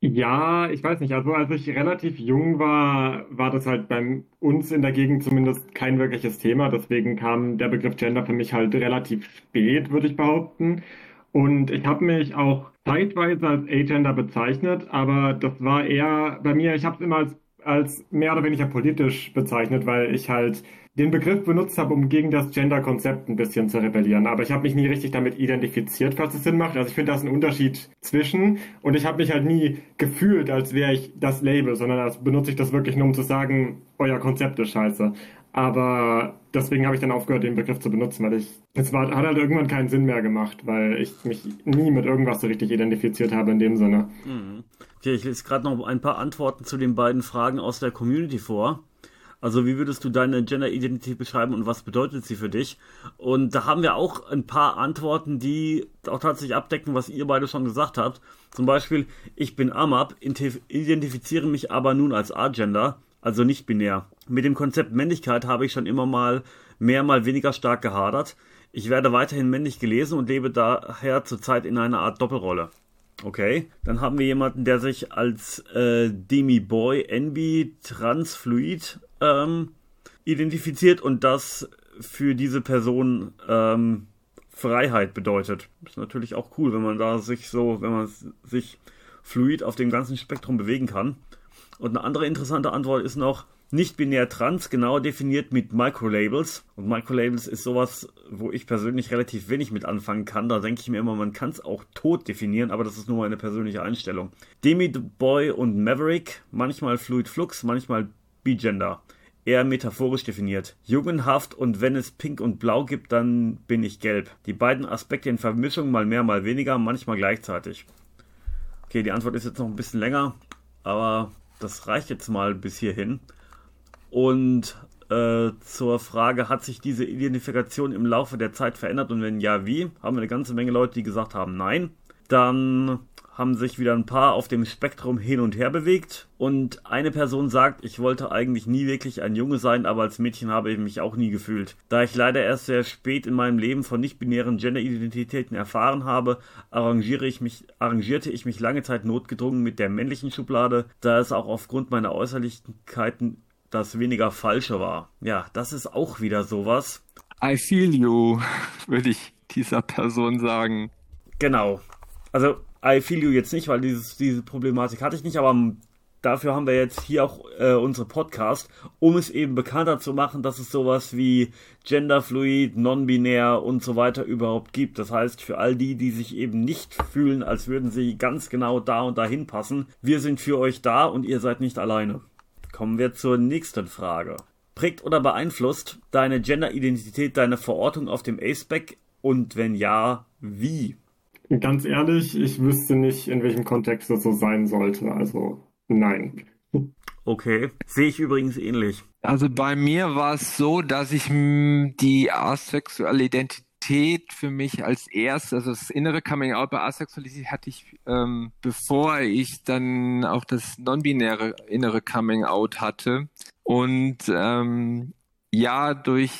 Ja, ich weiß nicht. Also als ich relativ jung war, war das halt bei uns in der Gegend zumindest kein wirkliches Thema. Deswegen kam der Begriff Gender für mich halt relativ spät, würde ich behaupten. Und ich habe mich auch zeitweise als Agender bezeichnet, aber das war eher bei mir, ich habe es immer als, als mehr oder weniger politisch bezeichnet, weil ich halt den Begriff benutzt habe, um gegen das Gender-Konzept ein bisschen zu rebellieren. Aber ich habe mich nie richtig damit identifiziert, falls es Sinn macht. Also ich finde, da ist ein Unterschied zwischen. Und ich habe mich halt nie gefühlt, als wäre ich das Label, sondern als benutze ich das wirklich nur, um zu sagen, euer Konzept ist scheiße. Aber deswegen habe ich dann aufgehört, den Begriff zu benutzen, weil ich, es war, hat halt irgendwann keinen Sinn mehr gemacht, weil ich mich nie mit irgendwas so richtig identifiziert habe in dem Sinne. Mhm. Okay, ich lese gerade noch ein paar Antworten zu den beiden Fragen aus der Community vor. Also wie würdest du deine Gender-Identität beschreiben und was bedeutet sie für dich? Und da haben wir auch ein paar Antworten, die auch tatsächlich abdecken, was ihr beide schon gesagt habt. Zum Beispiel, ich bin AMAP, identifiziere mich aber nun als A-Gender, also nicht binär. Mit dem Konzept Männlichkeit habe ich schon immer mal mehr, mal weniger stark gehadert. Ich werde weiterhin männlich gelesen und lebe daher zurzeit in einer Art Doppelrolle. Okay, dann haben wir jemanden, der sich als äh, Demi Boy, Envy, Transfluid ähm, identifiziert und das für diese Person ähm, Freiheit bedeutet. Ist natürlich auch cool, wenn man da sich so, wenn man sich fluid auf dem ganzen Spektrum bewegen kann. Und eine andere interessante Antwort ist noch, nicht-binär trans genau definiert mit Microlabels. Und Microlabels ist sowas, wo ich persönlich relativ wenig mit anfangen kann. Da denke ich mir immer, man kann es auch tot definieren, aber das ist nur meine persönliche Einstellung. Demi Boy und Maverick, manchmal Fluid Flux, manchmal Bigender. Eher metaphorisch definiert. Jugendhaft und wenn es pink und blau gibt, dann bin ich gelb. Die beiden Aspekte in Vermischung mal mehr, mal weniger, manchmal gleichzeitig. Okay, die Antwort ist jetzt noch ein bisschen länger, aber das reicht jetzt mal bis hierhin. Und äh, zur Frage, hat sich diese Identifikation im Laufe der Zeit verändert und wenn ja, wie? Haben wir eine ganze Menge Leute, die gesagt haben, nein. Dann haben sich wieder ein paar auf dem Spektrum hin und her bewegt und eine Person sagt, ich wollte eigentlich nie wirklich ein Junge sein, aber als Mädchen habe ich mich auch nie gefühlt. Da ich leider erst sehr spät in meinem Leben von nicht-binären Gender-Identitäten erfahren habe, arrangiere ich mich, arrangierte ich mich lange Zeit notgedrungen mit der männlichen Schublade, da es auch aufgrund meiner Äußerlichkeiten das weniger Falsche war. Ja, das ist auch wieder sowas. I feel you, [laughs] würde ich dieser Person sagen. Genau. Also, I feel you jetzt nicht, weil dieses, diese Problematik hatte ich nicht, aber dafür haben wir jetzt hier auch äh, unsere Podcast, um es eben bekannter zu machen, dass es sowas wie genderfluid, non-binär und so weiter überhaupt gibt. Das heißt, für all die, die sich eben nicht fühlen, als würden sie ganz genau da und dahin passen, wir sind für euch da und ihr seid nicht alleine. Kommen wir zur nächsten Frage. Prägt oder beeinflusst deine Gender-Identität deine Verortung auf dem A-Spec und wenn ja, wie? Ganz ehrlich, ich wüsste nicht, in welchem Kontext das so sein sollte. Also nein. Okay, sehe ich übrigens ähnlich. Also bei mir war es so, dass ich die asexuelle Identität Sexualität für mich als erstes, also das innere Coming Out bei Asexualität hatte ich, ähm, bevor ich dann auch das non-binäre innere Coming Out hatte. Und ähm, ja, durch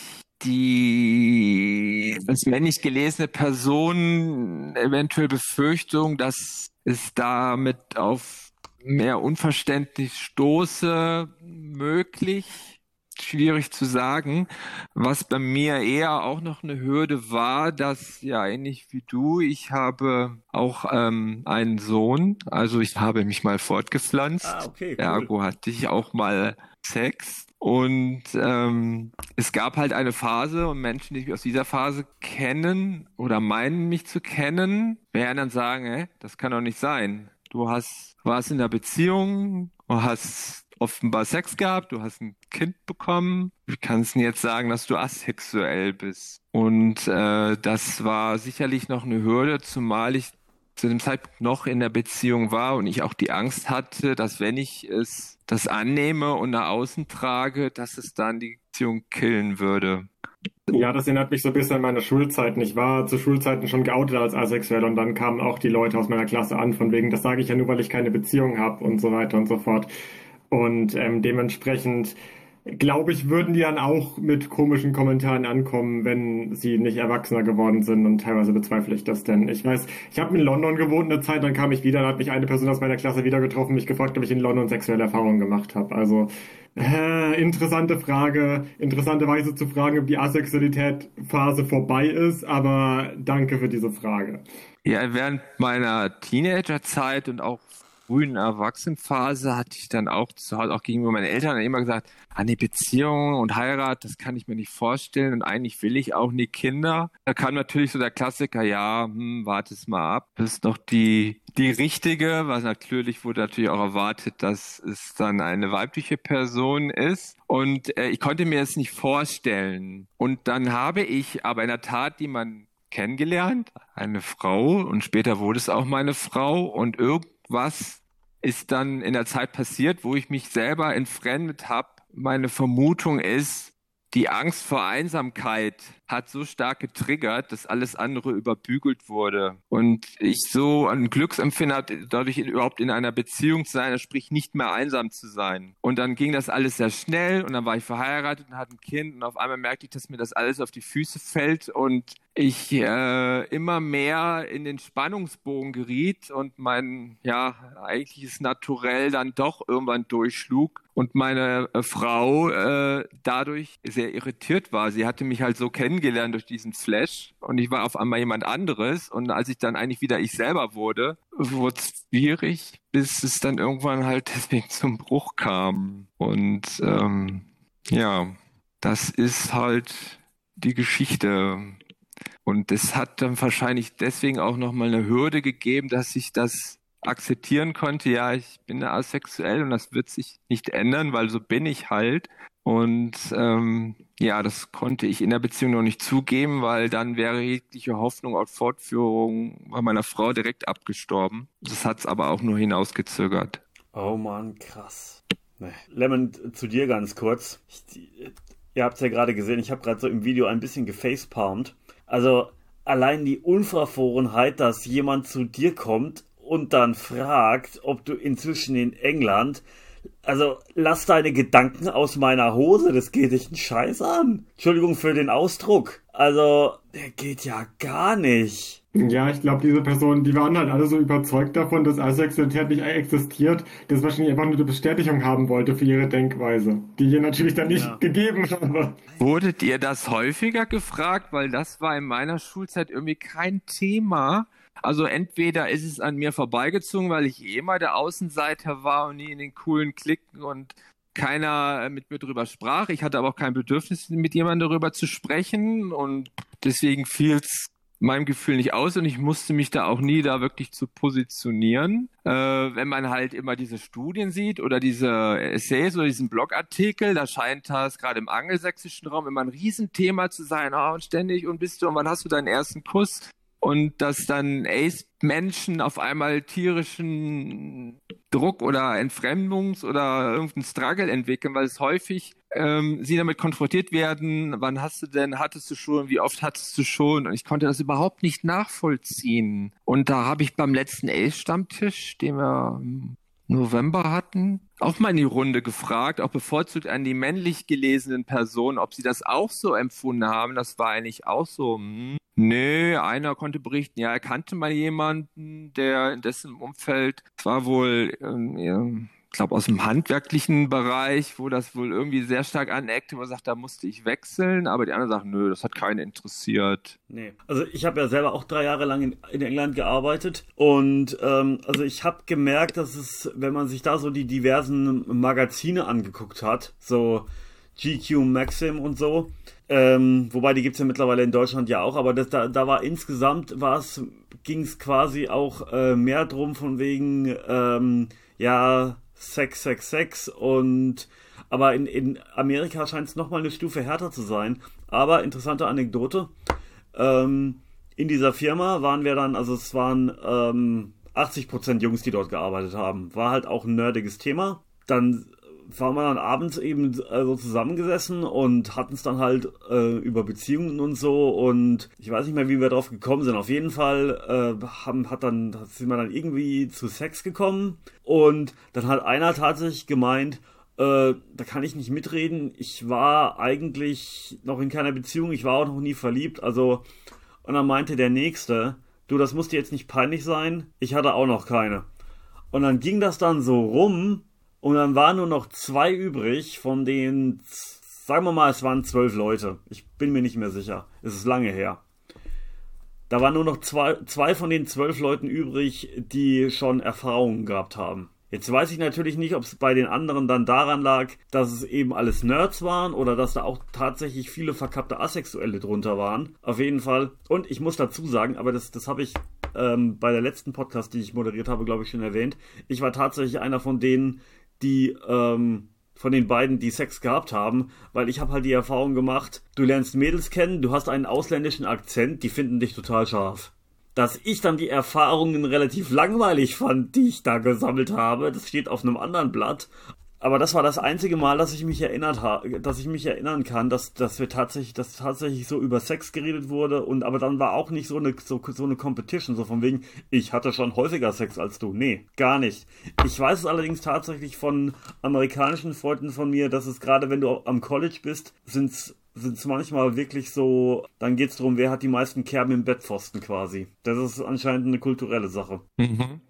die als männlich gelesene Person eventuell Befürchtung, dass es damit auf mehr Unverständnis stoße, möglich schwierig zu sagen. Was bei mir eher auch noch eine Hürde war, dass ja ähnlich wie du, ich habe auch ähm, einen Sohn, also ich habe mich mal fortgepflanzt. Ah, okay, cool. Ergo hatte ich auch mal Sex. Und ähm, es gab halt eine Phase und Menschen, die mich aus dieser Phase kennen oder meinen mich zu kennen, werden dann sagen, ey, das kann doch nicht sein. Du hast warst in der Beziehung, du hast offenbar Sex gehabt, du hast ein Kind bekommen. Wie kannst du jetzt sagen, dass du asexuell bist? Und äh, das war sicherlich noch eine Hürde, zumal ich zu dem Zeitpunkt noch in der Beziehung war und ich auch die Angst hatte, dass wenn ich es das annehme und nach außen trage, dass es dann die Beziehung killen würde. Ja, das erinnert mich so ein bisschen an meine Schulzeiten. Ich war zu Schulzeiten schon geoutet als asexuell und dann kamen auch die Leute aus meiner Klasse an, von wegen, das sage ich ja nur, weil ich keine Beziehung habe und so weiter und so fort. Und ähm, dementsprechend glaube ich, würden die dann auch mit komischen Kommentaren ankommen, wenn sie nicht erwachsener geworden sind und teilweise bezweifle ich das denn. Ich weiß, ich habe in London gewohnt eine Zeit, dann kam ich wieder, dann hat mich eine Person aus meiner Klasse wieder getroffen, mich gefragt, ob ich in London sexuelle Erfahrungen gemacht habe. Also äh, interessante Frage, interessante Weise zu fragen, ob die Asexualität-Phase vorbei ist, aber danke für diese Frage. Ja, während meiner Teenagerzeit und auch frühen Erwachsenenphase hatte ich dann auch zu Hause, auch gegenüber meinen Eltern immer gesagt, ah nee, Beziehung und Heirat, das kann ich mir nicht vorstellen und eigentlich will ich auch nie Kinder. Da kam natürlich so der Klassiker, ja, hm, warte es mal ab, Das ist noch die, die richtige, was natürlich wurde natürlich auch erwartet, dass es dann eine weibliche Person ist. Und äh, ich konnte mir es nicht vorstellen. Und dann habe ich aber in der Tat, die man kennengelernt, eine Frau und später wurde es auch meine Frau und irgendwie was ist dann in der Zeit passiert, wo ich mich selber entfremdet habe. Meine Vermutung ist, die Angst vor Einsamkeit hat so stark getriggert, dass alles andere überbügelt wurde. Und ich so ein Glücksempfinden hatte, dadurch überhaupt in einer Beziehung zu sein, sprich nicht mehr einsam zu sein. Und dann ging das alles sehr schnell und dann war ich verheiratet und hatte ein Kind und auf einmal merkte ich, dass mir das alles auf die Füße fällt und ich äh, immer mehr in den Spannungsbogen geriet und mein ja eigentliches Naturell dann doch irgendwann durchschlug und meine äh, Frau äh, dadurch sehr irritiert war. Sie hatte mich halt so kennengelernt durch diesen Flash und ich war auf einmal jemand anderes und als ich dann eigentlich wieder ich selber wurde, wurde es schwierig, bis es dann irgendwann halt [laughs] deswegen zum Bruch kam. Und ähm, ja, das ist halt die Geschichte. Und es hat dann wahrscheinlich deswegen auch nochmal eine Hürde gegeben, dass ich das akzeptieren konnte, ja, ich bin asexuell und das wird sich nicht ändern, weil so bin ich halt. Und ähm, ja, das konnte ich in der Beziehung noch nicht zugeben, weil dann wäre jegliche Hoffnung auf Fortführung bei meiner Frau direkt abgestorben. Das hat es aber auch nur hinausgezögert. Oh man, krass. Nee. Lemon, zu dir ganz kurz. Ich, ihr habt es ja gerade gesehen, ich habe gerade so im Video ein bisschen gefacepalmt. Also allein die Unverfrorenheit, dass jemand zu dir kommt und dann fragt, ob du inzwischen in England also lass deine Gedanken aus meiner Hose, das geht dich einen Scheiß an. Entschuldigung für den Ausdruck. Also, der geht ja gar nicht. Ja, ich glaube, diese Personen, die waren halt alle so überzeugt davon, dass Asexualität nicht existiert, dass wahrscheinlich einfach nur eine Bestätigung haben wollte für ihre Denkweise, die ihr natürlich dann nicht ja. gegeben habe. Wurdet ihr das häufiger gefragt? Weil das war in meiner Schulzeit irgendwie kein Thema. Also entweder ist es an mir vorbeigezogen, weil ich eh mal der Außenseiter war und nie in den coolen Klicken und keiner mit mir drüber sprach. Ich hatte aber auch kein Bedürfnis, mit jemandem darüber zu sprechen und deswegen fiel es meinem Gefühl nicht aus und ich musste mich da auch nie da wirklich zu positionieren. Äh, wenn man halt immer diese Studien sieht oder diese Essays oder diesen Blogartikel, da scheint das gerade im angelsächsischen Raum immer ein Riesenthema zu sein. Oh, und ständig und bist du und wann hast du deinen ersten Kuss? Und dass dann Ace-Menschen auf einmal tierischen Druck oder Entfremdungs- oder irgendeinen Struggle entwickeln, weil es häufig ähm, sie damit konfrontiert werden, wann hast du denn, hattest du schon, wie oft hattest du schon? Und ich konnte das überhaupt nicht nachvollziehen. Und da habe ich beim letzten Ace-Stammtisch, den wir im November hatten, auch mal in die Runde gefragt, auch bevorzugt an die männlich gelesenen Personen, ob sie das auch so empfunden haben. Das war eigentlich auch so, hm, Nee, einer konnte berichten, ja, er kannte mal jemanden, der in dessen Umfeld zwar wohl ähm, glaube, aus dem handwerklichen Bereich, wo das wohl irgendwie sehr stark aneckte, wo man sagt, da musste ich wechseln, aber die anderen sagen, nö, das hat keinen interessiert. Nee. Also ich habe ja selber auch drei Jahre lang in, in England gearbeitet und ähm, also ich habe gemerkt, dass es, wenn man sich da so die diversen Magazine angeguckt hat, so GQ Maxim und so, ähm, wobei die gibt's ja mittlerweile in Deutschland ja auch, aber das, da, da war insgesamt was, ging es quasi auch äh, mehr drum von wegen, ähm, ja, Sex, Sex, Sex und aber in, in Amerika scheint es nochmal eine Stufe härter zu sein. Aber interessante Anekdote. Ähm, in dieser Firma waren wir dann, also es waren ähm, 80% Jungs, die dort gearbeitet haben. War halt auch ein nerdiges Thema. Dann waren wir dann abends eben so zusammengesessen und hatten es dann halt äh, über Beziehungen und so und ich weiß nicht mehr, wie wir drauf gekommen sind. Auf jeden Fall äh, haben, hat dann, sind wir dann irgendwie zu Sex gekommen und dann hat einer tatsächlich gemeint, äh, da kann ich nicht mitreden. Ich war eigentlich noch in keiner Beziehung, ich war auch noch nie verliebt, also und dann meinte der Nächste, du, das muss dir jetzt nicht peinlich sein, ich hatte auch noch keine. Und dann ging das dann so rum, und dann waren nur noch zwei übrig, von denen, sagen wir mal, es waren zwölf Leute. Ich bin mir nicht mehr sicher. Es ist lange her. Da waren nur noch zwei, zwei von den zwölf Leuten übrig, die schon Erfahrungen gehabt haben. Jetzt weiß ich natürlich nicht, ob es bei den anderen dann daran lag, dass es eben alles Nerds waren oder dass da auch tatsächlich viele verkappte Asexuelle drunter waren. Auf jeden Fall. Und ich muss dazu sagen, aber das, das habe ich ähm, bei der letzten Podcast, die ich moderiert habe, glaube ich, schon erwähnt. Ich war tatsächlich einer von denen, die ähm, von den beiden, die Sex gehabt haben, weil ich habe halt die Erfahrung gemacht, du lernst Mädels kennen, du hast einen ausländischen Akzent, die finden dich total scharf. Dass ich dann die Erfahrungen relativ langweilig fand, die ich da gesammelt habe, das steht auf einem anderen Blatt, aber das war das einzige Mal, dass ich mich erinnert habe, dass ich mich erinnern kann, dass, dass wir tatsächlich, dass tatsächlich so über Sex geredet wurde und aber dann war auch nicht so eine so, so eine Competition, so von wegen, ich hatte schon häufiger Sex als du. Nee, gar nicht. Ich weiß es allerdings tatsächlich von amerikanischen Freunden von mir, dass es gerade wenn du am College bist, sind's sind es manchmal wirklich so, dann geht es darum, wer hat die meisten Kerben im Bettpfosten quasi. Das ist anscheinend eine kulturelle Sache. Mhm.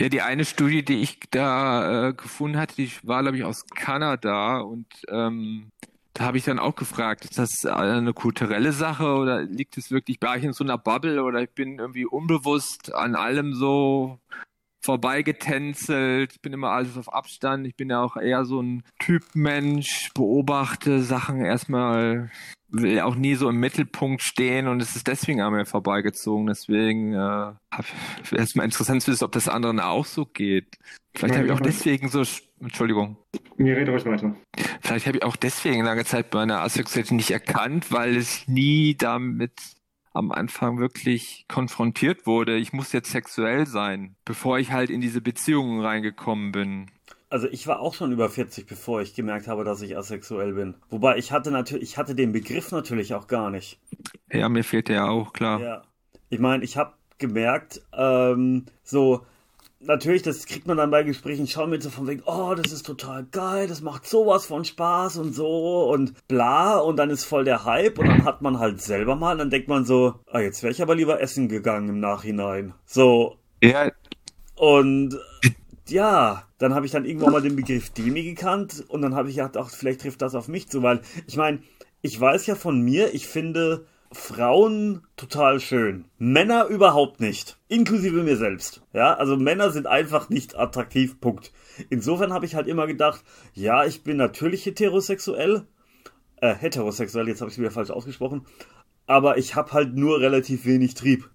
Ja, die eine Studie, die ich da äh, gefunden hatte, die war, glaube ich, aus Kanada und ähm, da habe ich dann auch gefragt, ist das eine kulturelle Sache oder liegt es wirklich, war ich in so einer Bubble oder ich bin irgendwie unbewusst an allem so vorbeigetänzelt, bin immer alles auf Abstand, ich bin ja auch eher so ein Typ Mensch, beobachte Sachen erstmal will auch nie so im Mittelpunkt stehen und es ist deswegen an mir vorbeigezogen. Deswegen äh, wäre es mal interessant zu wissen, ob das anderen auch so geht. Vielleicht habe ich auch deswegen so. Entschuldigung. Mir redet euch weiter. Vielleicht habe ich auch deswegen lange Zeit meine Asexualität nicht erkannt, weil es nie damit am Anfang wirklich konfrontiert wurde. Ich muss jetzt sexuell sein, bevor ich halt in diese Beziehungen reingekommen bin. Also ich war auch schon über 40, bevor ich gemerkt habe, dass ich asexuell bin. Wobei ich hatte natürlich, ich hatte den Begriff natürlich auch gar nicht. Ja, mir fehlt der ja auch, klar. Ja. Ich meine, ich habe gemerkt, ähm, so, natürlich, das kriegt man dann bei Gesprächen schon mit so von wegen, oh, das ist total geil, das macht sowas von Spaß und so und bla und dann ist voll der Hype und dann hat man halt selber mal, und dann denkt man so, ah, jetzt wäre ich aber lieber essen gegangen im Nachhinein. So. Ja. Und ja, dann habe ich dann irgendwann mal den Begriff Demi gekannt und dann habe ich gedacht, ach, vielleicht trifft das auf mich zu, weil ich meine, ich weiß ja von mir, ich finde Frauen total schön. Männer überhaupt nicht. Inklusive mir selbst. Ja, also Männer sind einfach nicht attraktiv. Punkt. Insofern habe ich halt immer gedacht, ja, ich bin natürlich heterosexuell. Äh, heterosexuell, jetzt habe ich es wieder falsch ausgesprochen. Aber ich habe halt nur relativ wenig Trieb.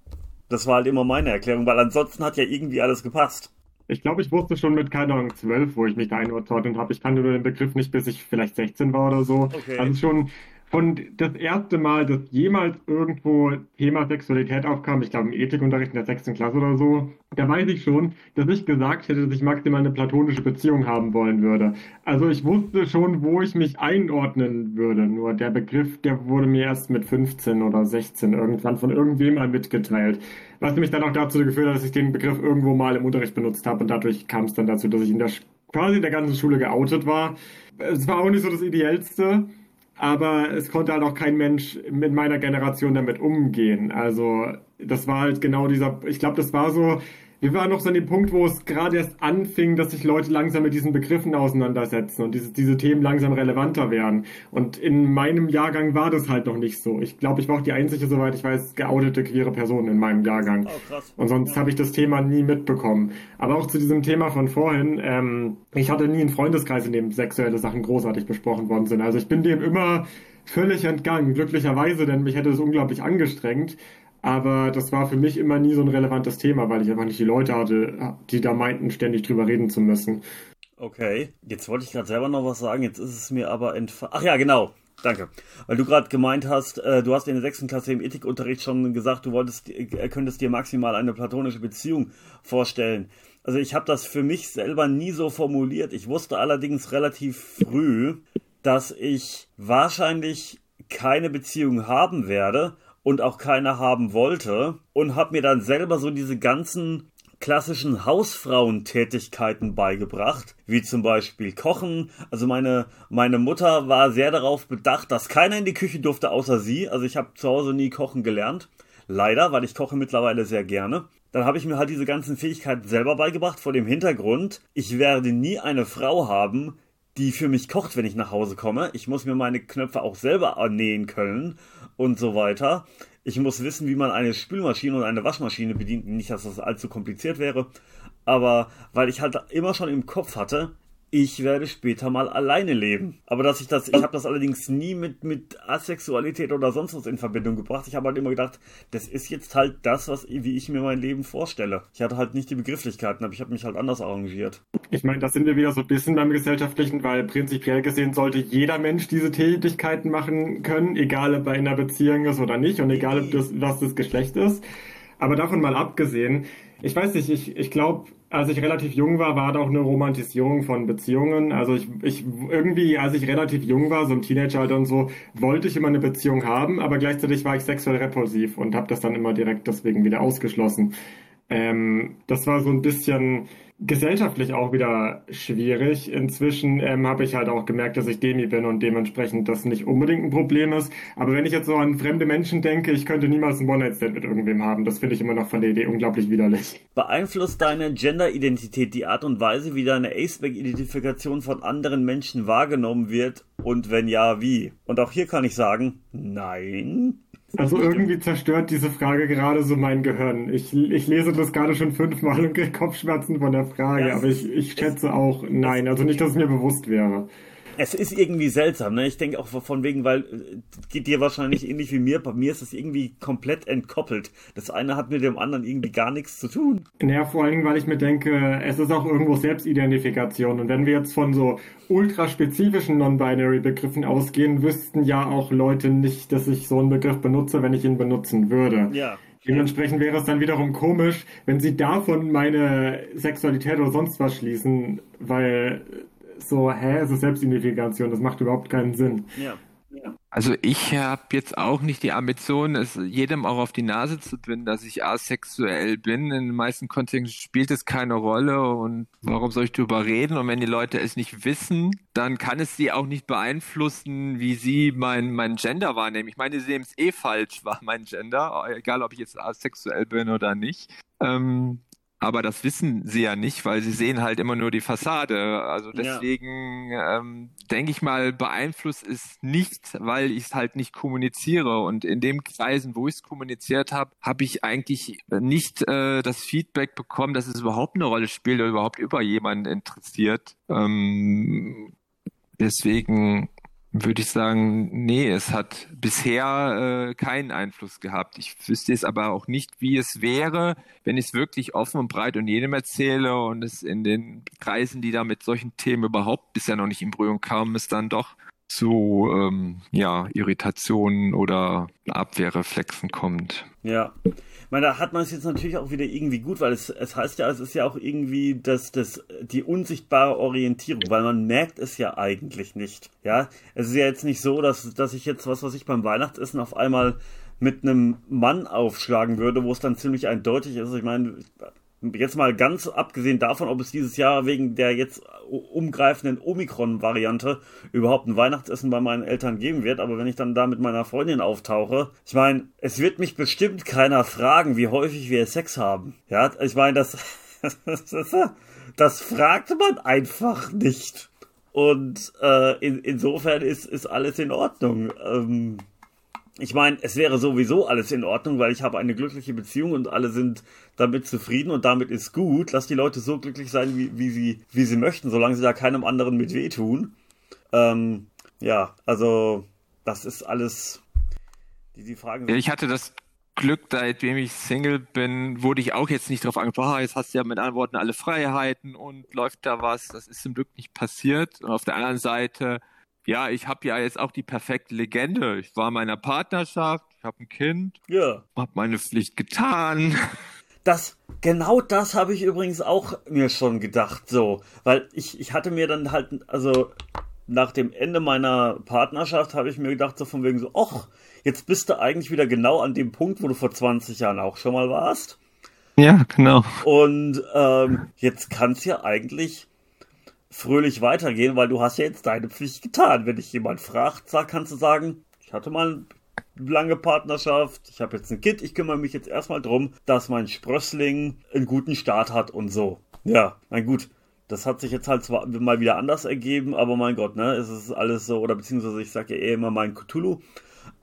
Das war halt immer meine Erklärung, weil ansonsten hat ja irgendwie alles gepasst. Ich glaube, ich wusste schon mit, keine Ahnung, zwölf, wo ich mich da einordnet habe. Ich kannte nur den Begriff nicht, bis ich vielleicht 16 war oder so. Okay. Also schon und das erste Mal, dass jemals irgendwo Thema Sexualität aufkam, ich glaube im Ethikunterricht in der sechsten Klasse oder so, da weiß ich schon, dass ich gesagt hätte, dass ich maximal eine platonische Beziehung haben wollen würde. Also ich wusste schon, wo ich mich einordnen würde. Nur der Begriff, der wurde mir erst mit 15 oder 16 irgendwann von irgendwem mal mitgeteilt. Was mich dann auch dazu geführt hat, dass ich den Begriff irgendwo mal im Unterricht benutzt habe und dadurch kam es dann dazu, dass ich in der quasi in der ganzen Schule geoutet war. Es war auch nicht so das Ideellste aber es konnte halt auch kein Mensch mit meiner Generation damit umgehen. Also das war halt genau dieser, ich glaube, das war so, wir waren noch so an dem Punkt, wo es gerade erst anfing, dass sich Leute langsam mit diesen Begriffen auseinandersetzen und diese, diese Themen langsam relevanter werden. Und in meinem Jahrgang war das halt noch nicht so. Ich glaube, ich war auch die einzige, soweit ich weiß, geoutete queere Person in meinem Jahrgang. Oh, krass. Und sonst ja. habe ich das Thema nie mitbekommen. Aber auch zu diesem Thema von vorhin, ähm, ich hatte nie einen Freundeskreis, in dem sexuelle Sachen großartig besprochen worden sind. Also ich bin dem immer völlig entgangen, glücklicherweise, denn mich hätte es unglaublich angestrengt. Aber das war für mich immer nie so ein relevantes Thema, weil ich einfach nicht die Leute hatte, die da meinten, ständig drüber reden zu müssen. Okay, jetzt wollte ich gerade selber noch was sagen, jetzt ist es mir aber entfallen. Ach ja, genau. Danke. Weil du gerade gemeint hast, äh, du hast in der sechsten Klasse im Ethikunterricht schon gesagt, du wolltest, äh, könntest dir maximal eine platonische Beziehung vorstellen. Also ich habe das für mich selber nie so formuliert. Ich wusste allerdings relativ früh, dass ich wahrscheinlich keine Beziehung haben werde und auch keiner haben wollte und habe mir dann selber so diese ganzen klassischen Hausfrauentätigkeiten beigebracht, wie zum Beispiel Kochen. Also meine, meine Mutter war sehr darauf bedacht, dass keiner in die Küche durfte außer sie. Also ich habe zu Hause nie kochen gelernt. Leider, weil ich koche mittlerweile sehr gerne. Dann habe ich mir halt diese ganzen Fähigkeiten selber beigebracht vor dem Hintergrund, ich werde nie eine Frau haben, die für mich kocht, wenn ich nach Hause komme. Ich muss mir meine Knöpfe auch selber nähen können und so weiter. Ich muss wissen, wie man eine Spülmaschine und eine Waschmaschine bedient. Nicht, dass das allzu kompliziert wäre, aber weil ich halt immer schon im Kopf hatte, ich werde später mal alleine leben. Aber dass ich das, ich habe das allerdings nie mit, mit Asexualität oder sonst was in Verbindung gebracht. Ich habe halt immer gedacht, das ist jetzt halt das, was, wie ich mir mein Leben vorstelle. Ich hatte halt nicht die Begrifflichkeiten, aber ich habe mich halt anders arrangiert. Ich meine, da sind wir wieder so ein bisschen beim Gesellschaftlichen, weil prinzipiell gesehen sollte jeder Mensch diese Tätigkeiten machen können, egal ob er in einer Beziehung ist oder nicht und egal ob das, was das Geschlecht ist. Aber davon mal abgesehen, ich weiß nicht, ich, ich glaube, als ich relativ jung war, war da auch eine Romantisierung von Beziehungen. Also ich, ich irgendwie, als ich relativ jung war, so im Teenageralter und so, wollte ich immer eine Beziehung haben, aber gleichzeitig war ich sexuell repulsiv und habe das dann immer direkt deswegen wieder ausgeschlossen. Ähm, das war so ein bisschen gesellschaftlich auch wieder schwierig. Inzwischen ähm, habe ich halt auch gemerkt, dass ich Demi bin und dementsprechend das nicht unbedingt ein Problem ist. Aber wenn ich jetzt so an fremde Menschen denke, ich könnte niemals ein One-Night-Stand mit irgendwem haben. Das finde ich immer noch von der Idee unglaublich widerlich. Beeinflusst deine Gender-Identität die Art und Weise, wie deine Aceback-Identifikation von anderen Menschen wahrgenommen wird? Und wenn ja, wie? Und auch hier kann ich sagen, nein. Also irgendwie zerstört diese Frage gerade so mein Gehirn. Ich, ich lese das gerade schon fünfmal und kriege Kopfschmerzen von der Frage, ja, aber ich, ich schätze auch nein. Also nicht, dass es mir bewusst wäre. Es ist irgendwie seltsam, ne? Ich denke auch von wegen, weil äh, geht dir wahrscheinlich ähnlich wie mir. Bei mir ist es irgendwie komplett entkoppelt. Das eine hat mit dem anderen irgendwie gar nichts zu tun. Naja, vor Dingen, weil ich mir denke, es ist auch irgendwo Selbstidentifikation. Und wenn wir jetzt von so ultraspezifischen Non-Binary-Begriffen ausgehen, wüssten ja auch Leute nicht, dass ich so einen Begriff benutze, wenn ich ihn benutzen würde. Ja. Dementsprechend wäre es dann wiederum komisch, wenn sie davon meine Sexualität oder sonst was schließen, weil so, hä, es ist Selbstidentifikation, das macht überhaupt keinen Sinn. Ja. Also ich habe jetzt auch nicht die Ambition, es jedem auch auf die Nase zu binden, dass ich asexuell bin. In den meisten Kontexten spielt es keine Rolle und warum soll ich darüber reden? Und wenn die Leute es nicht wissen, dann kann es sie auch nicht beeinflussen, wie sie mein, mein Gender wahrnehmen. Ich meine, sie sehen es eh falsch, war [laughs] mein Gender, egal ob ich jetzt asexuell bin oder nicht. Ähm, aber das wissen sie ja nicht, weil sie sehen halt immer nur die Fassade. Also deswegen ja. ähm, denke ich mal, beeinflusst es nicht, weil ich es halt nicht kommuniziere. Und in den Kreisen, wo ich es kommuniziert habe, habe ich eigentlich nicht äh, das Feedback bekommen, dass es überhaupt eine Rolle spielt oder überhaupt über jemanden interessiert. Ähm, deswegen würde ich sagen, nee, es hat bisher äh, keinen Einfluss gehabt. Ich wüsste es aber auch nicht, wie es wäre, wenn ich es wirklich offen und breit und jedem erzähle und es in den Kreisen, die da mit solchen Themen überhaupt bisher noch nicht in Berührung kamen, es dann doch zu ähm, ja, Irritationen oder Abwehrreflexen kommt. Ja meine, da hat man es jetzt natürlich auch wieder irgendwie gut, weil es, es heißt ja, es ist ja auch irgendwie das, das, die unsichtbare Orientierung, weil man merkt es ja eigentlich nicht. Ja, es ist ja jetzt nicht so, dass, dass ich jetzt, was weiß ich, beim Weihnachtsessen auf einmal mit einem Mann aufschlagen würde, wo es dann ziemlich eindeutig ist. Ich meine, jetzt mal ganz abgesehen davon, ob es dieses Jahr wegen der jetzt umgreifenden Omikron-Variante überhaupt ein Weihnachtsessen bei meinen Eltern geben wird, aber wenn ich dann da mit meiner Freundin auftauche, ich meine, es wird mich bestimmt keiner fragen, wie häufig wir Sex haben. Ja, ich meine, das, [laughs] das fragt man einfach nicht. Und äh, in, insofern ist, ist alles in Ordnung. Ähm, ich meine, es wäre sowieso alles in Ordnung, weil ich habe eine glückliche Beziehung und alle sind damit zufrieden und damit ist gut. Lass die Leute so glücklich sein, wie, wie, sie, wie sie möchten, solange sie da keinem anderen mit wehtun. Ähm, ja, also das ist alles die, die Fragen. Ich hatte das Glück, seitdem ich Single bin, wurde ich auch jetzt nicht darauf angesprochen, ah, jetzt hast du ja mit anderen Worten alle Freiheiten und läuft da was. Das ist zum Glück nicht passiert. Und auf der anderen Seite, ja, ich habe ja jetzt auch die perfekte Legende. Ich war in meiner Partnerschaft, ich habe ein Kind, ja. habe meine Pflicht getan. Das, genau das habe ich übrigens auch mir schon gedacht, so. Weil ich, ich hatte mir dann halt, also nach dem Ende meiner Partnerschaft habe ich mir gedacht, so von wegen so, ach, jetzt bist du eigentlich wieder genau an dem Punkt, wo du vor 20 Jahren auch schon mal warst. Ja, genau. Und ähm, jetzt kann es ja eigentlich fröhlich weitergehen, weil du hast ja jetzt deine Pflicht getan. Wenn dich jemand fragt, sag, kannst du sagen, ich hatte mal eine lange Partnerschaft, ich habe jetzt ein Kind, ich kümmere mich jetzt erstmal drum, dass mein Sprössling einen guten Start hat und so. Ja, mein gut. Das hat sich jetzt halt zwar mal wieder anders ergeben, aber mein Gott, ne, es ist alles so, oder beziehungsweise ich sage ja eh immer mein Cthulhu.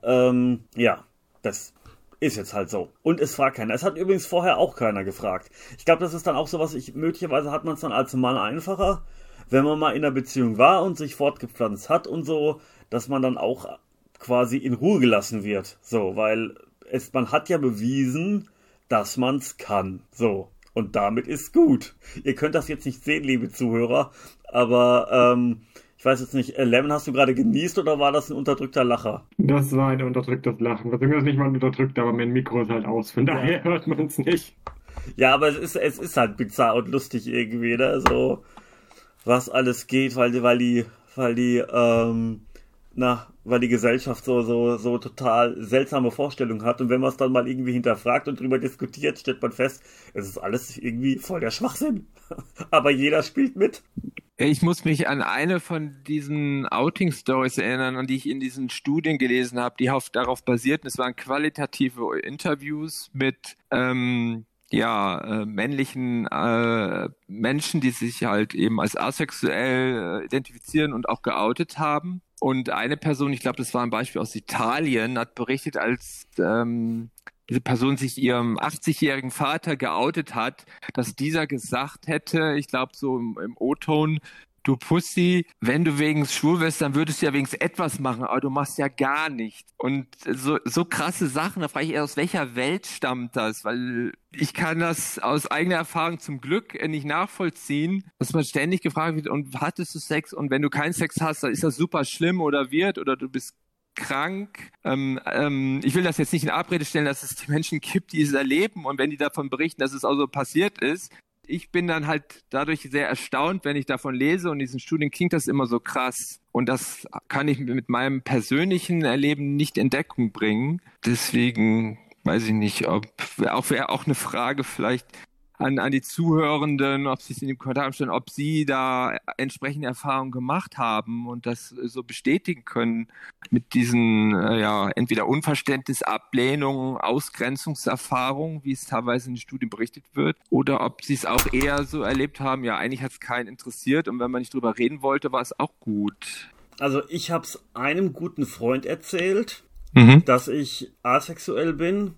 Ähm, ja, das ist jetzt halt so. Und es fragt keiner. Es hat übrigens vorher auch keiner gefragt. Ich glaube, das ist dann auch so was, ich, möglicherweise hat man es dann als Mann einfacher, wenn man mal in einer Beziehung war und sich fortgepflanzt hat und so, dass man dann auch quasi in Ruhe gelassen wird. So, weil es, man hat ja bewiesen, dass man es kann. So. Und damit ist gut. Ihr könnt das jetzt nicht sehen, liebe Zuhörer, aber ähm, ich weiß jetzt nicht, äh, Lemon, hast du gerade genießt oder war das ein unterdrückter Lacher? Das war ein unterdrücktes Lachen. Beziehungsweise nicht mal unterdrückt, aber mein Mikro ist halt aus. Von daher ja. hört man es nicht. Ja, aber es ist, es ist halt bizarr und lustig irgendwie, ne? So, was alles geht, weil, weil die, weil die, ähm, na, weil die Gesellschaft so, so, so total seltsame Vorstellungen hat. Und wenn man es dann mal irgendwie hinterfragt und drüber diskutiert, stellt man fest, es ist alles irgendwie voll der Schwachsinn. [laughs] aber jeder spielt mit. Ich muss mich an eine von diesen Outing-Stories erinnern, an die ich in diesen Studien gelesen habe, die auf, darauf basierten. Es waren qualitative Interviews mit ähm, ja, äh, männlichen äh, Menschen, die sich halt eben als asexuell äh, identifizieren und auch geoutet haben. Und eine Person, ich glaube, das war ein Beispiel aus Italien, hat berichtet, als ähm, diese Person sich ihrem 80-jährigen Vater geoutet hat, dass dieser gesagt hätte, ich glaube so im, im O-Ton, du Pussy, wenn du wegen schwul wärst, dann würdest du ja wenigstens etwas machen, aber du machst ja gar nichts. Und so, so krasse Sachen, da frage ich eher, aus welcher Welt stammt das? Weil ich kann das aus eigener Erfahrung zum Glück nicht nachvollziehen, dass man ständig gefragt wird, und hattest du Sex? Und wenn du keinen Sex hast, dann ist das super schlimm oder wird oder du bist krank. Ähm, ähm, ich will das jetzt nicht in Abrede stellen, dass es die Menschen gibt, die es erleben und wenn die davon berichten, dass es auch so passiert ist. Ich bin dann halt dadurch sehr erstaunt, wenn ich davon lese und diesen Studien klingt das immer so krass. Und das kann ich mit meinem persönlichen Erleben nicht in Deckung bringen. Deswegen weiß ich nicht, ob auch wäre auch eine Frage vielleicht an, an die Zuhörenden, ob sie es in den Kommentaren stellen, ob sie da entsprechende Erfahrungen gemacht haben und das so bestätigen können mit diesen, äh, ja, entweder Unverständnis, Ablehnung, Ausgrenzungserfahrungen, wie es teilweise in den Studien berichtet wird, oder ob sie es auch eher so erlebt haben, ja, eigentlich hat es keinen interessiert und wenn man nicht drüber reden wollte, war es auch gut. Also ich habe es einem guten Freund erzählt, mhm. dass ich asexuell bin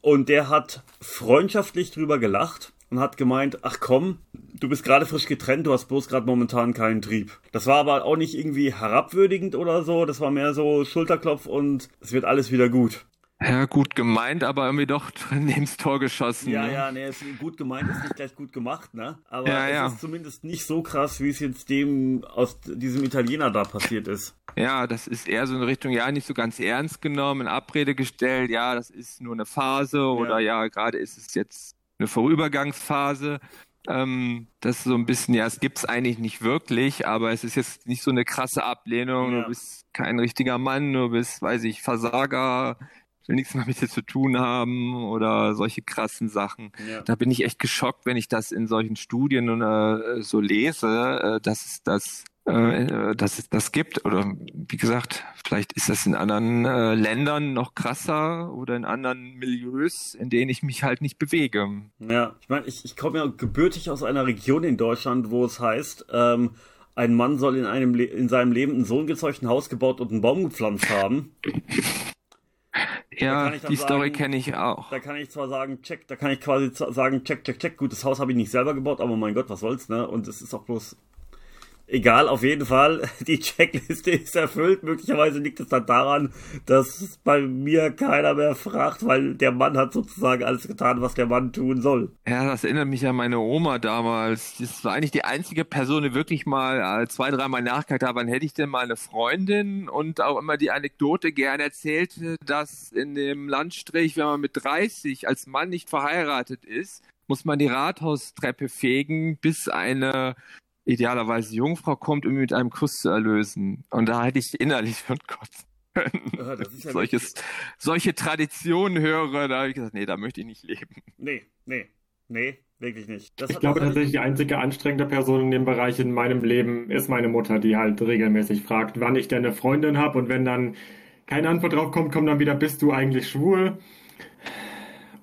und der hat freundschaftlich drüber gelacht und hat gemeint, ach komm, du bist gerade frisch getrennt, du hast bloß gerade momentan keinen Trieb. Das war aber auch nicht irgendwie herabwürdigend oder so, das war mehr so Schulterklopf und es wird alles wieder gut. Ja, gut gemeint, aber irgendwie doch [laughs] ins Tor geschossen. Ja, ne? ja, nee, ist gut gemeint ist nicht gleich gut gemacht, ne? Aber ja, es ja. ist zumindest nicht so krass, wie es jetzt dem aus diesem Italiener da passiert ist. Ja, das ist eher so in Richtung, ja, nicht so ganz ernst genommen, in Abrede gestellt, ja, das ist nur eine Phase ja. oder ja, gerade ist es jetzt eine Vorübergangsphase. Ähm, das ist so ein bisschen, ja, es gibt's eigentlich nicht wirklich, aber es ist jetzt nicht so eine krasse Ablehnung. Ja. Du bist kein richtiger Mann, du bist, weiß ich, Versager, will nichts mehr mit dir zu tun haben oder solche krassen Sachen. Ja. Da bin ich echt geschockt, wenn ich das in solchen Studien äh, so lese, äh, dass es das äh, dass es das gibt. Oder wie gesagt, vielleicht ist das in anderen äh, Ländern noch krasser oder in anderen Milieus, in denen ich mich halt nicht bewege. Ja, ich meine, ich, ich komme ja gebürtig aus einer Region in Deutschland, wo es heißt, ähm, ein Mann soll in einem Le in seinem Leben ein Sohn gezeugt, ein Haus gebaut und einen Baum gepflanzt haben. Ja, die Story kenne ich auch. Da kann ich zwar sagen, check, da kann ich quasi sagen, check, check, check, gut, das Haus habe ich nicht selber gebaut, aber mein Gott, was soll's, ne? Und es ist auch bloß Egal, auf jeden Fall, [laughs] die Checkliste ist erfüllt. Möglicherweise liegt es dann daran, dass bei mir keiner mehr fragt, weil der Mann hat sozusagen alles getan, was der Mann tun soll. Ja, das erinnert mich an meine Oma damals. Das war eigentlich die einzige Person, die wirklich mal äh, zwei, dreimal nachgehakt hat, wann hätte ich denn mal eine Freundin und auch immer die Anekdote gerne erzählte, dass in dem Landstrich, wenn man mit 30 als Mann nicht verheiratet ist, muss man die Rathaustreppe fegen, bis eine idealerweise Jungfrau kommt, um ihn mit einem Kuss zu erlösen. Und da hätte ich innerlich von Gott ja ja Solches, solche Traditionen höre, da habe ich gesagt, nee, da möchte ich nicht leben. Nee, nee, nee, wirklich nicht. Das ich glaube tatsächlich, die einzige anstrengende Person in dem Bereich in meinem Leben ist meine Mutter, die halt regelmäßig fragt, wann ich denn eine Freundin habe und wenn dann keine Antwort drauf kommt, kommt dann wieder, bist du eigentlich schwul?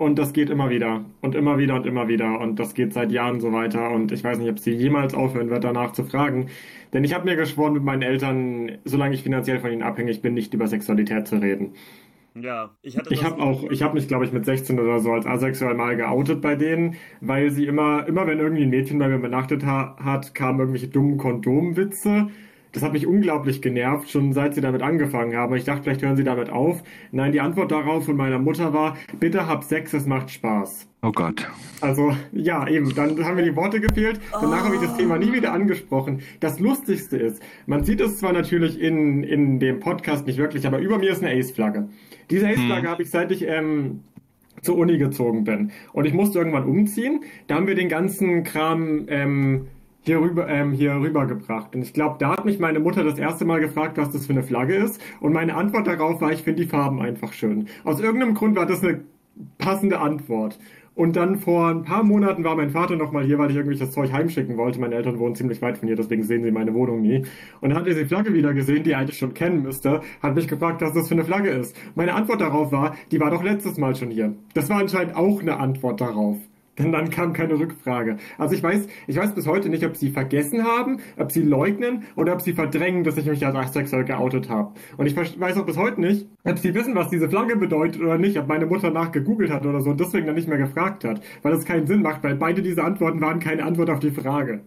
Und das geht immer wieder und immer wieder und immer wieder. Und das geht seit Jahren so weiter. Und ich weiß nicht, ob sie jemals aufhören wird, danach zu fragen. Denn ich habe mir geschworen, mit meinen Eltern, solange ich finanziell von ihnen abhängig bin, nicht über Sexualität zu reden. Ja, ich hatte Ich habe auch, ich habe mich, glaube ich, mit 16 oder so als asexuell mal geoutet bei denen, weil sie immer, immer wenn irgendwie ein Mädchen bei mir übernachtet ha hat, kamen irgendwelche dummen Kondomwitze das hat mich unglaublich genervt, schon seit sie damit angefangen haben. Ich dachte, vielleicht hören sie damit auf. Nein, die Antwort darauf von meiner Mutter war, bitte hab Sex, es macht Spaß. Oh Gott. Also, ja, eben, dann haben mir die Worte gefehlt. Danach oh. habe ich das Thema nie wieder angesprochen. Das Lustigste ist, man sieht es zwar natürlich in, in dem Podcast nicht wirklich, aber über mir ist eine Ace-Flagge. Diese Ace-Flagge hm. habe ich seit ich ähm, zur Uni gezogen bin. Und ich musste irgendwann umziehen. Da haben wir den ganzen Kram ähm, hier rüber, ähm, hier rübergebracht. Und ich glaube, da hat mich meine Mutter das erste Mal gefragt, was das für eine Flagge ist. Und meine Antwort darauf war, ich finde die Farben einfach schön. Aus irgendeinem Grund war das eine passende Antwort. Und dann vor ein paar Monaten war mein Vater nochmal hier, weil ich irgendwie das Zeug heimschicken wollte. Meine Eltern wohnen ziemlich weit von hier, deswegen sehen sie meine Wohnung nie. Und dann hat er die Flagge wieder gesehen, die er eigentlich schon kennen müsste, hat mich gefragt, was das für eine Flagge ist. Meine Antwort darauf war, die war doch letztes Mal schon hier. Das war anscheinend auch eine Antwort darauf. Denn dann kam keine Rückfrage. Also ich weiß, ich weiß bis heute nicht, ob sie vergessen haben, ob sie leugnen oder ob sie verdrängen, dass ich mich als asexuell geoutet habe. Und ich weiß auch bis heute nicht, ob sie wissen, was diese Flagge bedeutet oder nicht, ob meine Mutter nachgegoogelt hat oder so und deswegen dann nicht mehr gefragt hat. Weil das keinen Sinn macht, weil beide diese Antworten waren keine Antwort auf die Frage.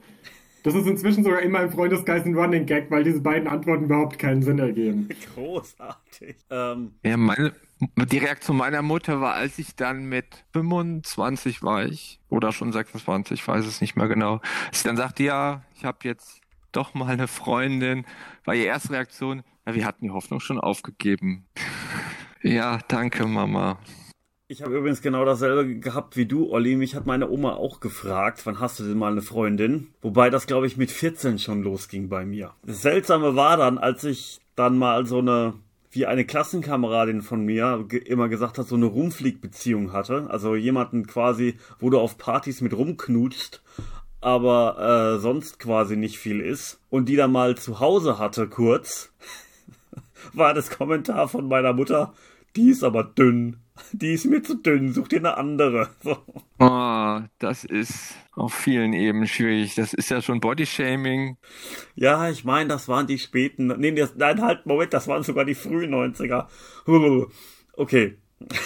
Das ist inzwischen sogar in meinem Freundeskreis ein Running Gag, weil diese beiden Antworten überhaupt keinen Sinn ergeben. [laughs] Großartig. Ähm. Ja, meine, die Reaktion meiner Mutter war, als ich dann mit 25 war ich, oder schon 26, ich weiß es nicht mehr genau, als ich dann sagte, ja, ich habe jetzt doch mal eine Freundin, war ihre erste Reaktion, ja, wir hatten die Hoffnung schon aufgegeben. [laughs] ja, danke, Mama. Ich habe übrigens genau dasselbe gehabt wie du, Olli. Mich hat meine Oma auch gefragt, wann hast du denn mal eine Freundin? Wobei das, glaube ich, mit 14 schon losging bei mir. Das Seltsame war dann, als ich dann mal so eine wie eine Klassenkameradin von mir immer gesagt hat, so eine Rumfliegbeziehung hatte. Also jemanden quasi, wo du auf Partys mit rumknutst, aber äh, sonst quasi nicht viel ist. Und die dann mal zu Hause hatte, kurz, [laughs] war das Kommentar von meiner Mutter, die ist aber dünn. Die ist mir zu dünn, such dir eine andere. [laughs] So. Oh, das ist auf vielen Ebenen schwierig. Das ist ja schon Bodyshaming. Ja, ich meine, das waren die späten. Nee, das, nein, halt, Moment, das waren sogar die frühen 90er. Okay. [laughs]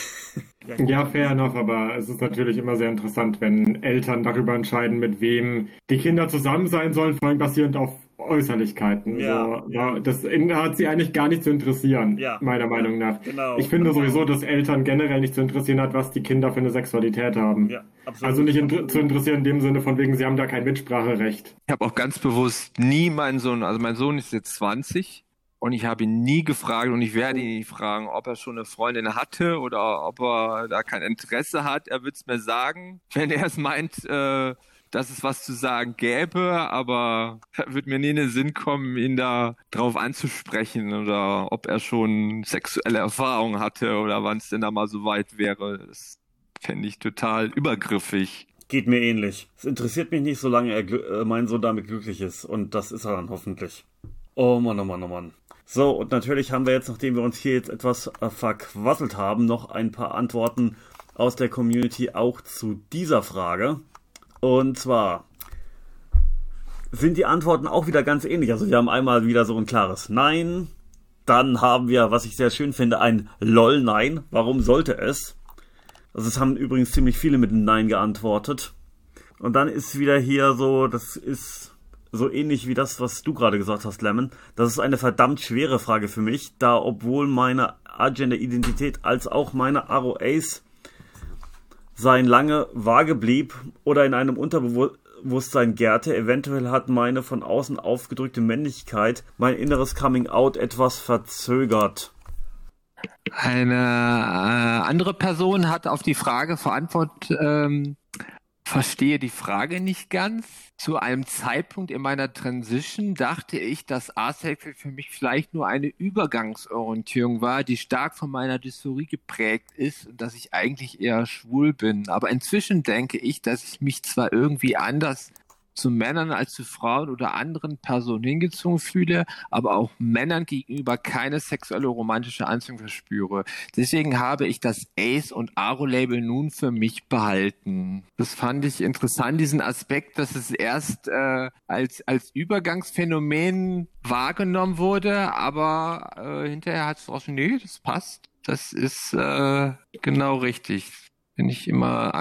Ja, fair enough, aber es ist natürlich immer sehr interessant, wenn Eltern darüber entscheiden, mit wem die Kinder zusammen sein sollen, vor allem basierend auf Äußerlichkeiten. Ja. So, ja, das hat sie eigentlich gar nicht zu interessieren, ja. meiner Meinung nach. Genau. Ich finde genau. sowieso, dass Eltern generell nicht zu interessieren hat, was die Kinder für eine Sexualität haben. Ja, absolut. Also nicht in, zu interessieren in dem Sinne von wegen, sie haben da kein Mitspracherecht. Ich habe auch ganz bewusst nie meinen Sohn, also mein Sohn ist jetzt 20 und ich habe ihn nie gefragt und ich werde ihn nie fragen, ob er schon eine Freundin hatte oder ob er da kein Interesse hat. Er wird es mir sagen, wenn er es meint, äh, dass es was zu sagen gäbe, aber [laughs] wird mir nie in den Sinn kommen, ihn da drauf anzusprechen oder ob er schon sexuelle Erfahrungen hatte oder wann es denn da mal so weit wäre. Das fände ich total übergriffig. Geht mir ähnlich. Es interessiert mich nicht, solange er äh, mein Sohn damit glücklich ist. Und das ist er dann hoffentlich. Oh Mann, oh Mann, oh Mann. So, und natürlich haben wir jetzt, nachdem wir uns hier jetzt etwas äh, verquasselt haben, noch ein paar Antworten aus der Community auch zu dieser Frage. Und zwar sind die Antworten auch wieder ganz ähnlich. Also wir haben einmal wieder so ein klares Nein. Dann haben wir, was ich sehr schön finde, ein LOL Nein. Warum sollte es? Also es haben übrigens ziemlich viele mit einem Nein geantwortet. Und dann ist wieder hier so, das ist so ähnlich wie das, was du gerade gesagt hast, Lemon. Das ist eine verdammt schwere Frage für mich, da obwohl meine Agenda-Identität als auch meine ROAs sein lange vage blieb oder in einem Unterbewusstsein gärte, eventuell hat meine von außen aufgedrückte Männlichkeit mein inneres Coming Out etwas verzögert. Eine äh, andere Person hat auf die Frage verantwortet, ähm, verstehe die Frage nicht ganz. Zu einem Zeitpunkt in meiner Transition dachte ich, dass Asexual für mich vielleicht nur eine Übergangsorientierung war, die stark von meiner Dysphorie geprägt ist und dass ich eigentlich eher schwul bin. Aber inzwischen denke ich, dass ich mich zwar irgendwie anders zu Männern als zu Frauen oder anderen Personen hingezogen fühle, aber auch Männern gegenüber keine sexuelle romantische Anziehung verspüre. Deswegen habe ich das Ace und Aro-Label nun für mich behalten. Das fand ich interessant, diesen Aspekt, dass es erst äh, als, als Übergangsphänomen wahrgenommen wurde, aber äh, hinterher hat es schon, nee, das passt. Das ist äh, genau richtig. Finde ich immer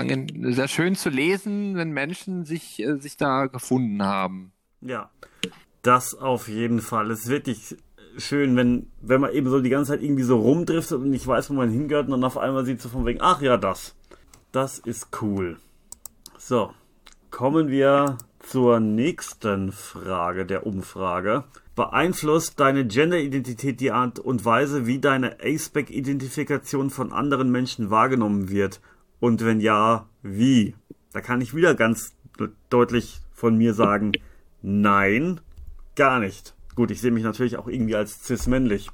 sehr schön zu lesen, wenn Menschen sich, äh, sich da gefunden haben. Ja, das auf jeden Fall. Es ist wirklich schön, wenn, wenn man eben so die ganze Zeit irgendwie so rumdriftet und nicht weiß, wo man hingehört und dann auf einmal sieht so von wegen, ach ja, das. Das ist cool. So, kommen wir zur nächsten Frage der Umfrage. Beeinflusst deine Gender-Identität die Art und Weise, wie deine A-Spec-Identifikation von anderen Menschen wahrgenommen wird? Und wenn ja, wie? Da kann ich wieder ganz deutlich von mir sagen, nein, gar nicht. Gut, ich sehe mich natürlich auch irgendwie als cis-männlich.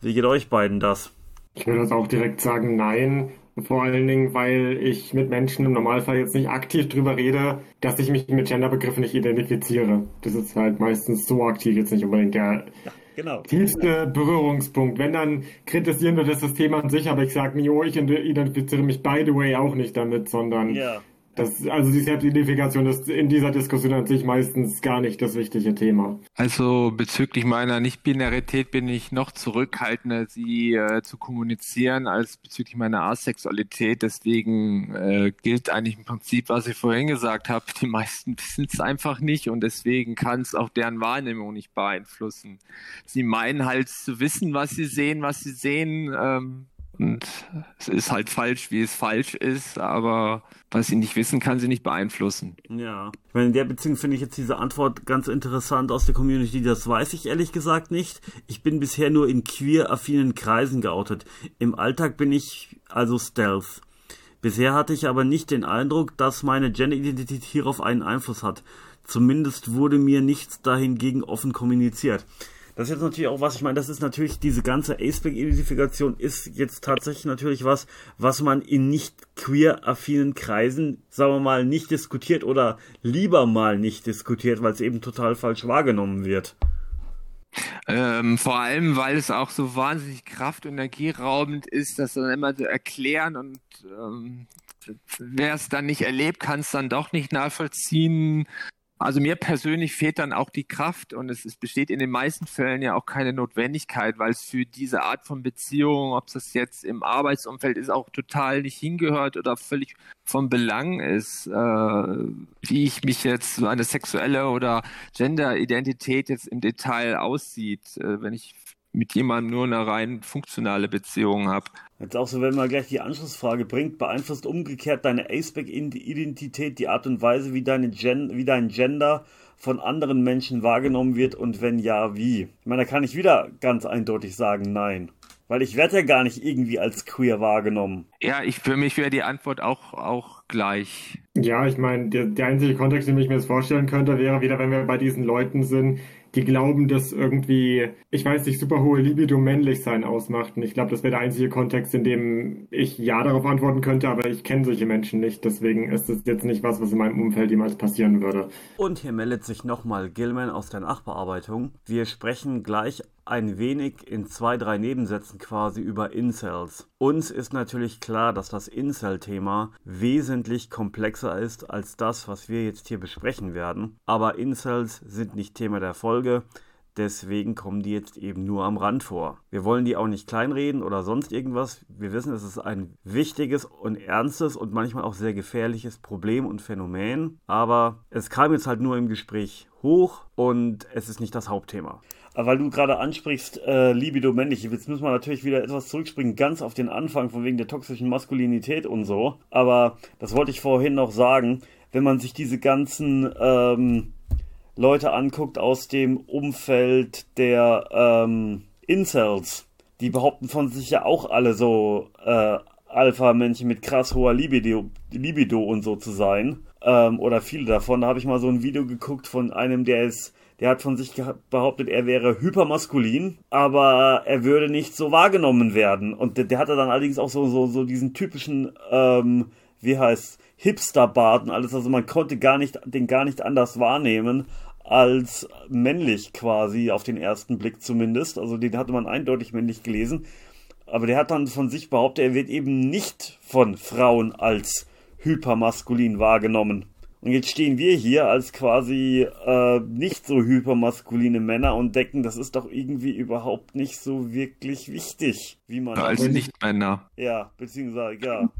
Wie geht euch beiden das? Ich würde das auch direkt sagen, nein. Vor allen Dingen, weil ich mit Menschen im Normalfall jetzt nicht aktiv drüber rede, dass ich mich mit Genderbegriffen nicht identifiziere. Das ist halt meistens so aktiv jetzt nicht unbedingt der ja genau. tiefste Berührungspunkt. Wenn dann kritisieren wir das System an sich, aber ich sage nie, oh, ich identifiziere mich by the way auch nicht damit, sondern ja. Das, also die Selbstidentifikation ist in dieser Diskussion an sich meistens gar nicht das wichtige Thema. Also bezüglich meiner Nicht-Binarität bin ich noch zurückhaltender, sie äh, zu kommunizieren, als bezüglich meiner Asexualität. Deswegen äh, gilt eigentlich im Prinzip, was ich vorhin gesagt habe. Die meisten [laughs] wissen es einfach nicht und deswegen kann es auch deren Wahrnehmung nicht beeinflussen. Sie meinen halt zu wissen, was sie sehen, was sie sehen. Ähm, und es ist halt falsch, wie es falsch ist, aber was sie nicht wissen, kann sie nicht beeinflussen. Ja. Ich meine, in der Beziehung finde ich jetzt diese Antwort ganz interessant aus der Community. Das weiß ich ehrlich gesagt nicht. Ich bin bisher nur in queer-affinen Kreisen geoutet. Im Alltag bin ich also Stealth. Bisher hatte ich aber nicht den Eindruck, dass meine Gender-Identität hierauf einen Einfluss hat. Zumindest wurde mir nichts dahingegen offen kommuniziert. Das ist jetzt natürlich auch was, ich meine, das ist natürlich, diese ganze Aceback-Identifikation ist jetzt tatsächlich natürlich was, was man in nicht queer-affinen Kreisen, sagen wir mal, nicht diskutiert oder lieber mal nicht diskutiert, weil es eben total falsch wahrgenommen wird. Ähm, vor allem, weil es auch so wahnsinnig kraft- und energieraubend ist, das dann immer zu erklären und ähm, wer es dann nicht erlebt, kann es dann doch nicht nachvollziehen. Also mir persönlich fehlt dann auch die Kraft und es, es, besteht in den meisten Fällen ja auch keine Notwendigkeit, weil es für diese Art von Beziehung, ob es jetzt im Arbeitsumfeld ist, auch total nicht hingehört oder völlig von Belang ist, äh, wie ich mich jetzt so eine sexuelle oder Gender-Identität jetzt im Detail aussieht, äh, wenn ich mit jemandem nur eine rein funktionale Beziehung habe. Jetzt auch so, wenn man gleich die Anschlussfrage bringt, beeinflusst umgekehrt deine Aceback-Identität die Art und Weise, wie, deine Gen wie dein Gender von anderen Menschen wahrgenommen wird und wenn ja, wie? Ich meine, da kann ich wieder ganz eindeutig sagen, nein. Weil ich werde ja gar nicht irgendwie als queer wahrgenommen. Ja, ich, für mich wäre die Antwort auch, auch gleich. Ja, ich meine, der, der einzige Kontext, den ich mir jetzt vorstellen könnte, wäre wieder, wenn wir bei diesen Leuten sind, die glauben, dass irgendwie, ich weiß nicht, super hohe Libido männlich sein ausmacht. Und ich glaube, das wäre der einzige Kontext, in dem ich ja darauf antworten könnte, aber ich kenne solche Menschen nicht. Deswegen ist es jetzt nicht was, was in meinem Umfeld jemals passieren würde. Und hier meldet sich nochmal Gilman aus der Nachbearbeitung. Wir sprechen gleich ein wenig in zwei, drei Nebensätzen quasi über Incels. Uns ist natürlich klar, dass das Incel-Thema wesentlich komplexer ist als das, was wir jetzt hier besprechen werden. Aber Incels sind nicht Thema der Folge. Deswegen kommen die jetzt eben nur am Rand vor. Wir wollen die auch nicht kleinreden oder sonst irgendwas. Wir wissen, es ist ein wichtiges und ernstes und manchmal auch sehr gefährliches Problem und Phänomen. Aber es kam jetzt halt nur im Gespräch hoch und es ist nicht das Hauptthema. Weil du gerade ansprichst, äh, Libido männlich, jetzt müssen wir natürlich wieder etwas zurückspringen, ganz auf den Anfang von wegen der toxischen Maskulinität und so. Aber das wollte ich vorhin noch sagen, wenn man sich diese ganzen ähm, Leute anguckt aus dem Umfeld der ähm, Incels, die behaupten von sich ja auch alle so äh, Alpha-Männchen mit krass hoher Libido, Libido und so zu sein. Ähm, oder viele davon. Da habe ich mal so ein Video geguckt von einem, der ist der hat von sich behauptet, er wäre hypermaskulin, aber er würde nicht so wahrgenommen werden. Und der, der hatte dann allerdings auch so, so, so diesen typischen, ähm, wie heißt, Hipster-Bart und alles. Also man konnte gar nicht, den gar nicht anders wahrnehmen als männlich quasi, auf den ersten Blick zumindest. Also den hatte man eindeutig männlich gelesen. Aber der hat dann von sich behauptet, er wird eben nicht von Frauen als hypermaskulin wahrgenommen. Und jetzt stehen wir hier als quasi äh, nicht so hypermaskuline Männer und denken, das ist doch irgendwie überhaupt nicht so wirklich wichtig, wie man. Als Nicht-Männer. Ja, beziehungsweise, ja.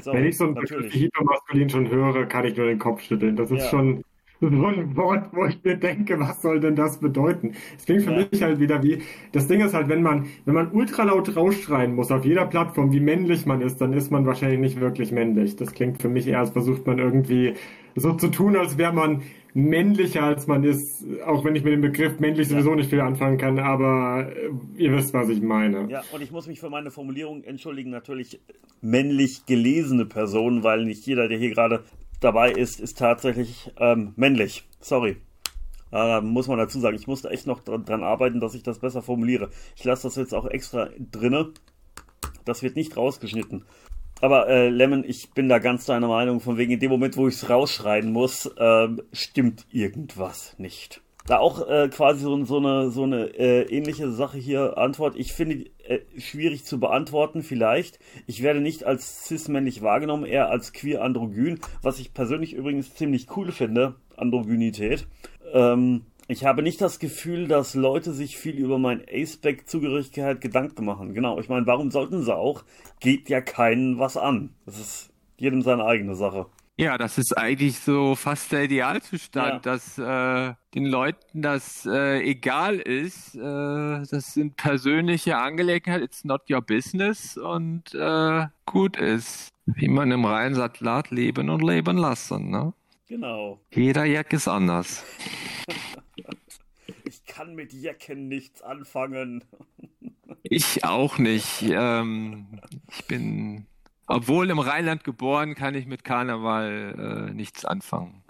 So, Wenn ich so ein Begriff hypermaskulin schon höre, kann ich nur den Kopf schütteln. Das ist ja. schon so ein Wort, wo ich mir denke, was soll denn das bedeuten? Es klingt für ja. mich halt wieder wie, das Ding ist halt, wenn man, wenn man ultra laut rausschreien muss auf jeder Plattform, wie männlich man ist, dann ist man wahrscheinlich nicht wirklich männlich. Das klingt für mich eher, als versucht man irgendwie so zu tun, als wäre man männlicher als man ist, auch wenn ich mit dem Begriff männlich sowieso ja. nicht viel anfangen kann, aber äh, ihr wisst, was ich meine. Ja, und ich muss mich für meine Formulierung entschuldigen, natürlich männlich gelesene Person, weil nicht jeder, der hier gerade dabei ist, ist tatsächlich ähm, männlich. Sorry. Da muss man dazu sagen, ich musste echt noch dran, dran arbeiten, dass ich das besser formuliere. Ich lasse das jetzt auch extra drinne. Das wird nicht rausgeschnitten. Aber äh, Lemon, ich bin da ganz deiner Meinung, von wegen in dem Moment, wo ich es rausschreien muss, äh, stimmt irgendwas nicht. Da auch äh, quasi so, so eine, so eine äh, ähnliche Sache hier Antwort. Ich finde äh, schwierig zu beantworten, vielleicht. Ich werde nicht als cis-männlich wahrgenommen, eher als queer-androgyn, was ich persönlich übrigens ziemlich cool finde, Androgynität. Ähm, ich habe nicht das Gefühl, dass Leute sich viel über mein A-Spec-Zugehörigkeit Gedanken machen. Genau, ich meine, warum sollten sie auch? Geht ja keinen was an. Das ist jedem seine eigene Sache. Ja, das ist eigentlich so fast der Idealzustand, ja. dass äh, den Leuten das äh, egal ist. Äh, das sind persönliche Angelegenheiten, it's not your business und äh, gut ist. Wie man im Rheinsattlat leben und leben lassen, ne? Genau. Jeder Jack ist anders. [laughs] ich kann mit Jacken nichts anfangen. [laughs] ich auch nicht. Ähm, ich bin obwohl im Rheinland geboren, kann ich mit Karneval äh, nichts anfangen.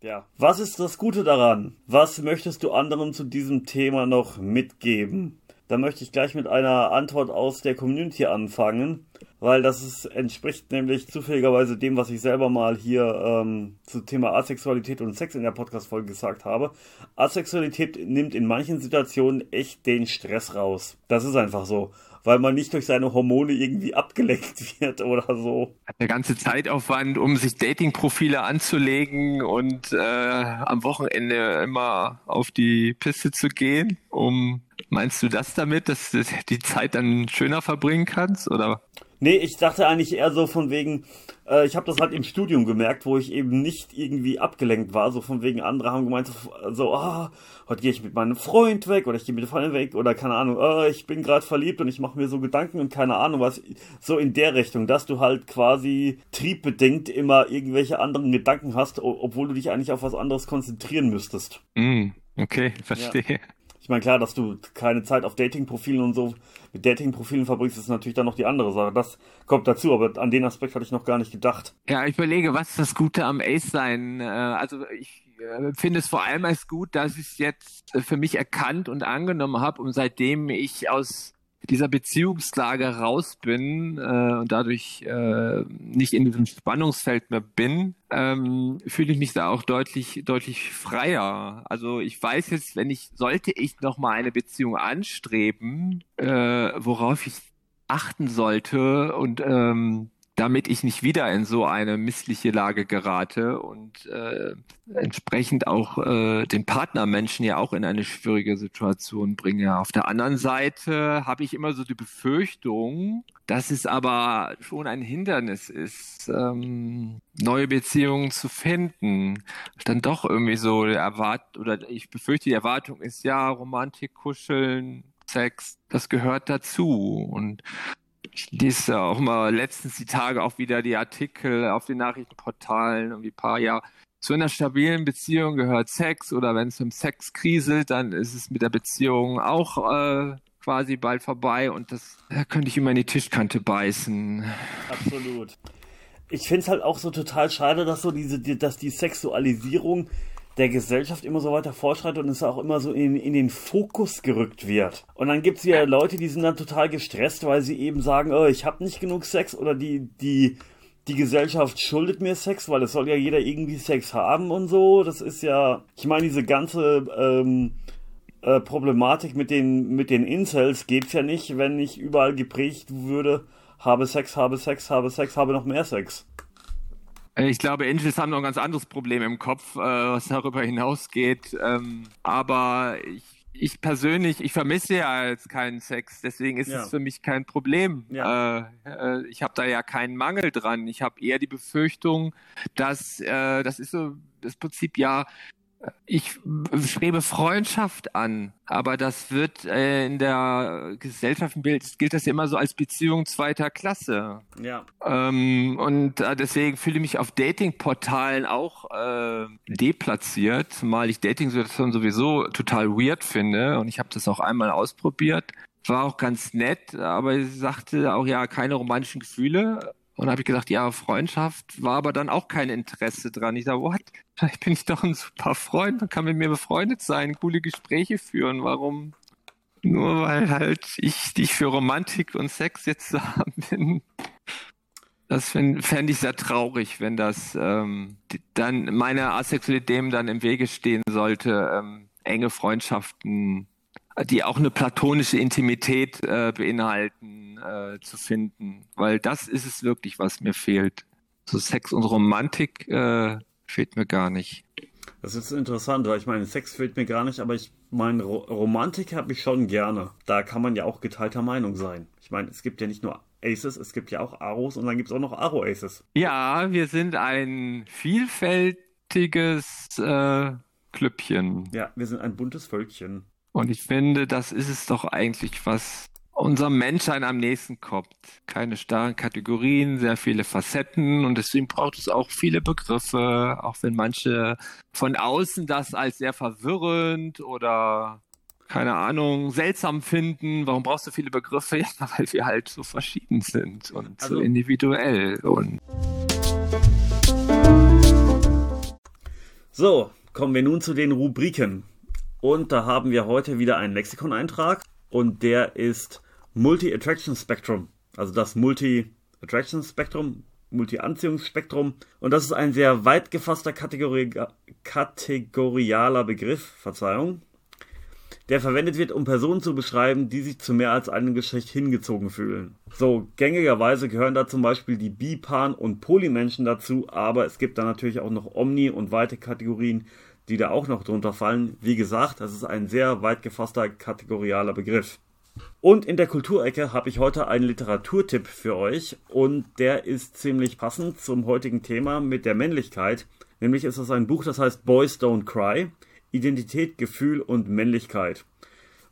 Ja. Was ist das Gute daran? Was möchtest du anderen zu diesem Thema noch mitgeben? Da möchte ich gleich mit einer Antwort aus der Community anfangen, weil das ist, entspricht nämlich zufälligerweise dem, was ich selber mal hier ähm, zu Thema Asexualität und Sex in der Podcast-Folge gesagt habe. Asexualität nimmt in manchen Situationen echt den Stress raus. Das ist einfach so weil man nicht durch seine Hormone irgendwie abgelenkt [laughs] wird oder so. Der ganze Zeitaufwand, um sich Datingprofile anzulegen und äh, am Wochenende immer auf die Piste zu gehen, um Meinst du das damit, dass du die Zeit dann schöner verbringen kannst, oder? Nee, ich dachte eigentlich eher so von wegen, äh, ich habe das halt im Studium gemerkt, wo ich eben nicht irgendwie abgelenkt war, so von wegen andere haben gemeint, so, ah, oh, heute gehe ich mit meinem Freund weg oder ich gehe mit Freunden weg oder keine Ahnung, oh, ich bin gerade verliebt und ich mache mir so Gedanken und keine Ahnung was, so in der Richtung, dass du halt quasi triebbedingt immer irgendwelche anderen Gedanken hast, obwohl du dich eigentlich auf was anderes konzentrieren müsstest. Mm, okay, verstehe. Ja. Ich meine, klar, dass du keine Zeit auf Dating-Profilen und so mit Dating-Profilen ist natürlich dann noch die andere Sache. Das kommt dazu, aber an den Aspekt hatte ich noch gar nicht gedacht. Ja, ich überlege, was ist das Gute am Ace sein? Äh, also ich äh, finde es vor allem als gut, dass ich es jetzt für mich erkannt und angenommen habe und seitdem ich aus dieser Beziehungslage raus bin äh, und dadurch äh, nicht in diesem Spannungsfeld mehr bin, ähm, fühle ich mich da auch deutlich deutlich freier. Also ich weiß jetzt, wenn ich sollte ich noch mal eine Beziehung anstreben, äh, worauf ich achten sollte und ähm, damit ich nicht wieder in so eine missliche Lage gerate und äh, entsprechend auch äh, den Partnermenschen ja auch in eine schwierige Situation bringe. Auf der anderen Seite habe ich immer so die Befürchtung, dass es aber schon ein Hindernis ist, ähm, neue Beziehungen zu finden. Dann doch irgendwie so erwartet oder ich befürchte, die Erwartung ist ja Romantik, Kuscheln, Sex, das gehört dazu und ich lese auch mal letztens die Tage auch wieder die Artikel auf den Nachrichtenportalen, irgendwie ein paar Jahre. Zu einer stabilen Beziehung gehört Sex oder wenn es um Sex kriselt, dann ist es mit der Beziehung auch äh, quasi bald vorbei und das da könnte ich immer in die Tischkante beißen. Absolut. Ich finde es halt auch so total schade, dass so diese, dass die Sexualisierung der Gesellschaft immer so weiter fortschreitet und es auch immer so in, in den Fokus gerückt wird. Und dann gibt es ja Leute, die sind dann total gestresst, weil sie eben sagen, oh, ich habe nicht genug Sex oder die, die, die Gesellschaft schuldet mir Sex, weil es soll ja jeder irgendwie Sex haben und so. Das ist ja, ich meine, diese ganze ähm, äh, Problematik mit den, mit den Incels gäbe ja nicht, wenn nicht überall geprägt würde, habe Sex, habe Sex, habe Sex, habe noch mehr Sex. Äh, ich glaube, Angels haben noch ein ganz anderes Problem im Kopf, äh, was darüber hinausgeht. Ähm, aber ich, ich persönlich, ich vermisse ja jetzt keinen Sex, deswegen ist ja. es für mich kein Problem. Ja. Äh, ich habe da ja keinen Mangel dran. Ich habe eher die Befürchtung, dass das ist so das Prinzip ja, ich strebe Freundschaft an, aber das wird äh, in der Gesellschaft gilt, gilt das ja immer so als Beziehung zweiter Klasse. Ja. Ähm, und äh, deswegen fühle ich mich auf Datingportalen auch äh, deplatziert, zumal ich Dating-Situationen sowieso total weird finde und ich habe das auch einmal ausprobiert. War auch ganz nett, aber sie sagte auch ja keine romantischen Gefühle. Und habe ich gesagt, ja, Freundschaft war aber dann auch kein Interesse dran. Ich sage, what? Ich bin ich doch ein super Freund, man kann mit mir befreundet sein, coole Gespräche führen. Warum? Nur weil halt ich dich für Romantik und Sex jetzt [laughs] da bin. Das fände fänd ich sehr traurig, wenn das ähm, dann meiner Asexualität dem dann im Wege stehen sollte, ähm, enge Freundschaften die auch eine platonische Intimität äh, beinhalten, äh, zu finden. Weil das ist es wirklich, was mir fehlt. So Sex und Romantik äh, fehlt mir gar nicht. Das ist interessant, weil ich meine, Sex fehlt mir gar nicht, aber ich meine, Ro Romantik habe ich schon gerne. Da kann man ja auch geteilter Meinung sein. Ich meine, es gibt ja nicht nur Aces, es gibt ja auch Aros und dann gibt es auch noch Aro-Aces. Ja, wir sind ein vielfältiges äh, Klüppchen. Ja, wir sind ein buntes Völkchen. Und ich finde, das ist es doch eigentlich, was unserem Menschsein am nächsten kommt. Keine starren Kategorien, sehr viele Facetten und deswegen braucht es auch viele Begriffe, auch wenn manche von außen das als sehr verwirrend oder keine Ahnung, seltsam finden. Warum brauchst du viele Begriffe? [laughs] Ja, weil wir halt so verschieden sind und also, so individuell und so, kommen wir nun zu den Rubriken. Und da haben wir heute wieder einen Lexikon-Eintrag und der ist Multi-Attraction Spectrum. Also das Multi-Attraction Spectrum, Multi-Anziehungsspektrum. Und das ist ein sehr weit gefasster Kategori kategorialer Begriff, Verzeihung, der verwendet wird, um Personen zu beschreiben, die sich zu mehr als einem Geschlecht hingezogen fühlen. So, gängigerweise gehören da zum Beispiel die Bipan- und Polymenschen dazu, aber es gibt da natürlich auch noch Omni- und weite Kategorien, die da auch noch drunter fallen. Wie gesagt, das ist ein sehr weit gefasster kategorialer Begriff. Und in der Kulturecke habe ich heute einen Literaturtipp für euch und der ist ziemlich passend zum heutigen Thema mit der Männlichkeit. Nämlich ist es ein Buch, das heißt Boys Don't Cry. Identität, Gefühl und Männlichkeit.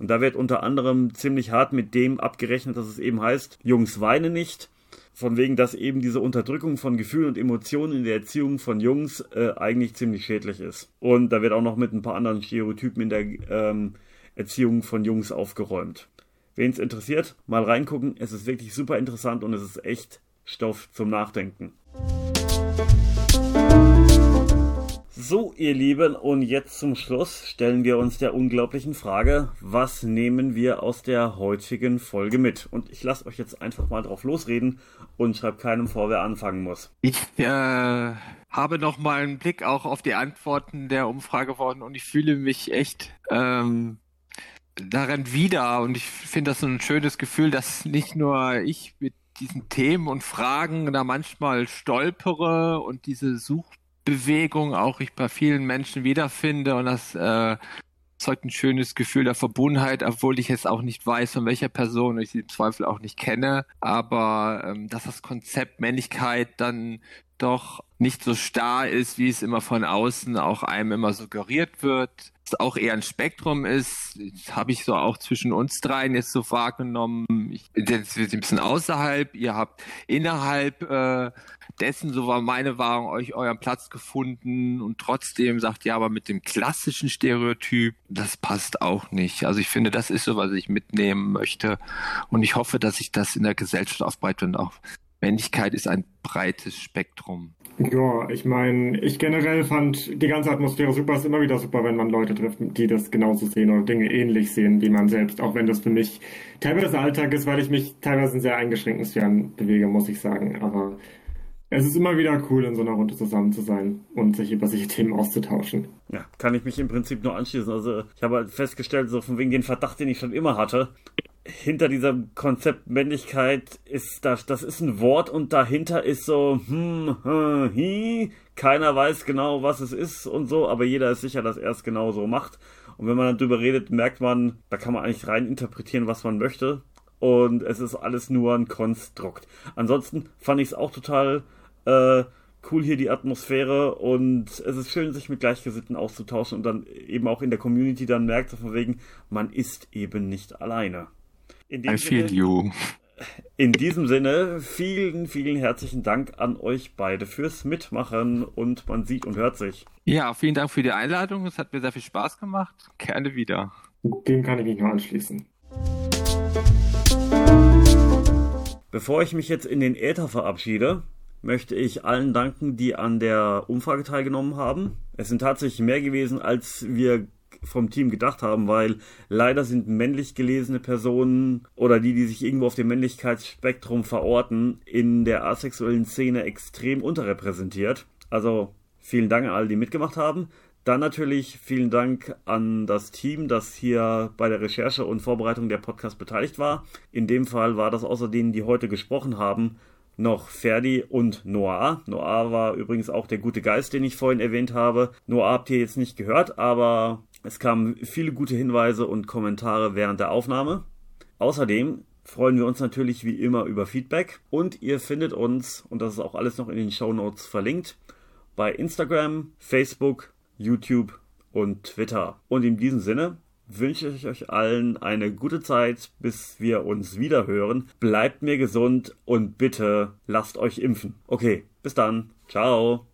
Und da wird unter anderem ziemlich hart mit dem abgerechnet, dass es eben heißt, Jungs weinen nicht von wegen, dass eben diese Unterdrückung von Gefühlen und Emotionen in der Erziehung von Jungs äh, eigentlich ziemlich schädlich ist. Und da wird auch noch mit ein paar anderen Stereotypen in der, ähm, Erziehung von Jungs aufgeräumt. Wen es interessiert, mal reingucken. Es ist wirklich super interessant und es ist echt Stoff zum Nachdenken. So, ihr Lieben, und jetzt zum Schluss stellen wir uns der unglaublichen Frage, was nehmen wir aus der heutigen Folge mit? Und ich lasse euch jetzt einfach mal drauf losreden und schreibe keinem vor, wer anfangen muss. Ich äh, habe noch mal einen Blick auch auf die Antworten der Umfrage worden und ich fühle mich echt ähm, darin wieder und ich finde das so ein schönes Gefühl, dass nicht nur ich mit diesen Themen und Fragen da manchmal stolpere und diese Such Bewegung auch ich bei vielen Menschen wiederfinde und das äh, zeugt ein schönes Gefühl der Verbundenheit, obwohl ich jetzt auch nicht weiß, von welcher Person ich sie im Zweifel auch nicht kenne, aber ähm, dass das Konzept Männlichkeit dann doch nicht so starr ist, wie es immer von außen auch einem immer suggeriert wird. Auch eher ein Spektrum ist, habe ich so auch zwischen uns dreien jetzt so wahrgenommen. Ich bin jetzt ein bisschen außerhalb, ihr habt innerhalb äh, dessen, so war meine Wahrung, euch euren Platz gefunden und trotzdem sagt, ja, aber mit dem klassischen Stereotyp, das passt auch nicht. Also ich finde, das ist so, was ich mitnehmen möchte und ich hoffe, dass sich das in der Gesellschaft aufbreitet und auch Männlichkeit ist ein breites Spektrum. Ja, ich meine, ich generell fand die ganze Atmosphäre super. Es ist immer wieder super, wenn man Leute trifft, die das genauso sehen oder Dinge ähnlich sehen wie man selbst. Auch wenn das für mich teilweise Alltag ist, weil ich mich teilweise in sehr eingeschränkten Sphären bewege, muss ich sagen. Aber es ist immer wieder cool, in so einer Runde zusammen zu sein und sich über solche Themen auszutauschen. Ja, kann ich mich im Prinzip nur anschließen. Also ich habe halt festgestellt, so von wegen den Verdacht, den ich schon immer hatte, hinter diesem Konzept Männlichkeit ist das, das ist ein Wort und dahinter ist so, hm, hm, hi, keiner weiß genau, was es ist und so, aber jeder ist sicher, dass er es genau so macht. Und wenn man dann drüber redet, merkt man, da kann man eigentlich rein interpretieren, was man möchte. Und es ist alles nur ein Konstrukt. Ansonsten fand ich es auch total äh, cool hier die Atmosphäre und es ist schön, sich mit Gleichgesinnten auszutauschen und dann eben auch in der Community dann merkt, so von wegen, man ist eben nicht alleine. I feel you. In diesem Sinne, vielen, vielen herzlichen Dank an euch beide fürs Mitmachen und man sieht und hört sich. Ja, vielen Dank für die Einladung. Es hat mir sehr viel Spaß gemacht. Gerne wieder. Dem kann ich mich nur anschließen. Bevor ich mich jetzt in den Äther verabschiede, möchte ich allen danken, die an der Umfrage teilgenommen haben. Es sind tatsächlich mehr gewesen, als wir vom Team gedacht haben, weil leider sind männlich gelesene Personen oder die, die sich irgendwo auf dem Männlichkeitsspektrum verorten, in der asexuellen Szene extrem unterrepräsentiert. Also vielen Dank an alle, die mitgemacht haben. Dann natürlich vielen Dank an das Team, das hier bei der Recherche und Vorbereitung der Podcast beteiligt war. In dem Fall war das außer denen, die heute gesprochen haben, noch Ferdi und Noah. Noah war übrigens auch der gute Geist, den ich vorhin erwähnt habe. Noah habt ihr jetzt nicht gehört, aber es kamen viele gute Hinweise und Kommentare während der Aufnahme. Außerdem freuen wir uns natürlich wie immer über Feedback und ihr findet uns, und das ist auch alles noch in den Show Notes verlinkt, bei Instagram, Facebook, YouTube und Twitter. Und in diesem Sinne wünsche ich euch allen eine gute Zeit, bis wir uns wieder hören. Bleibt mir gesund und bitte lasst euch impfen. Okay, bis dann. Ciao.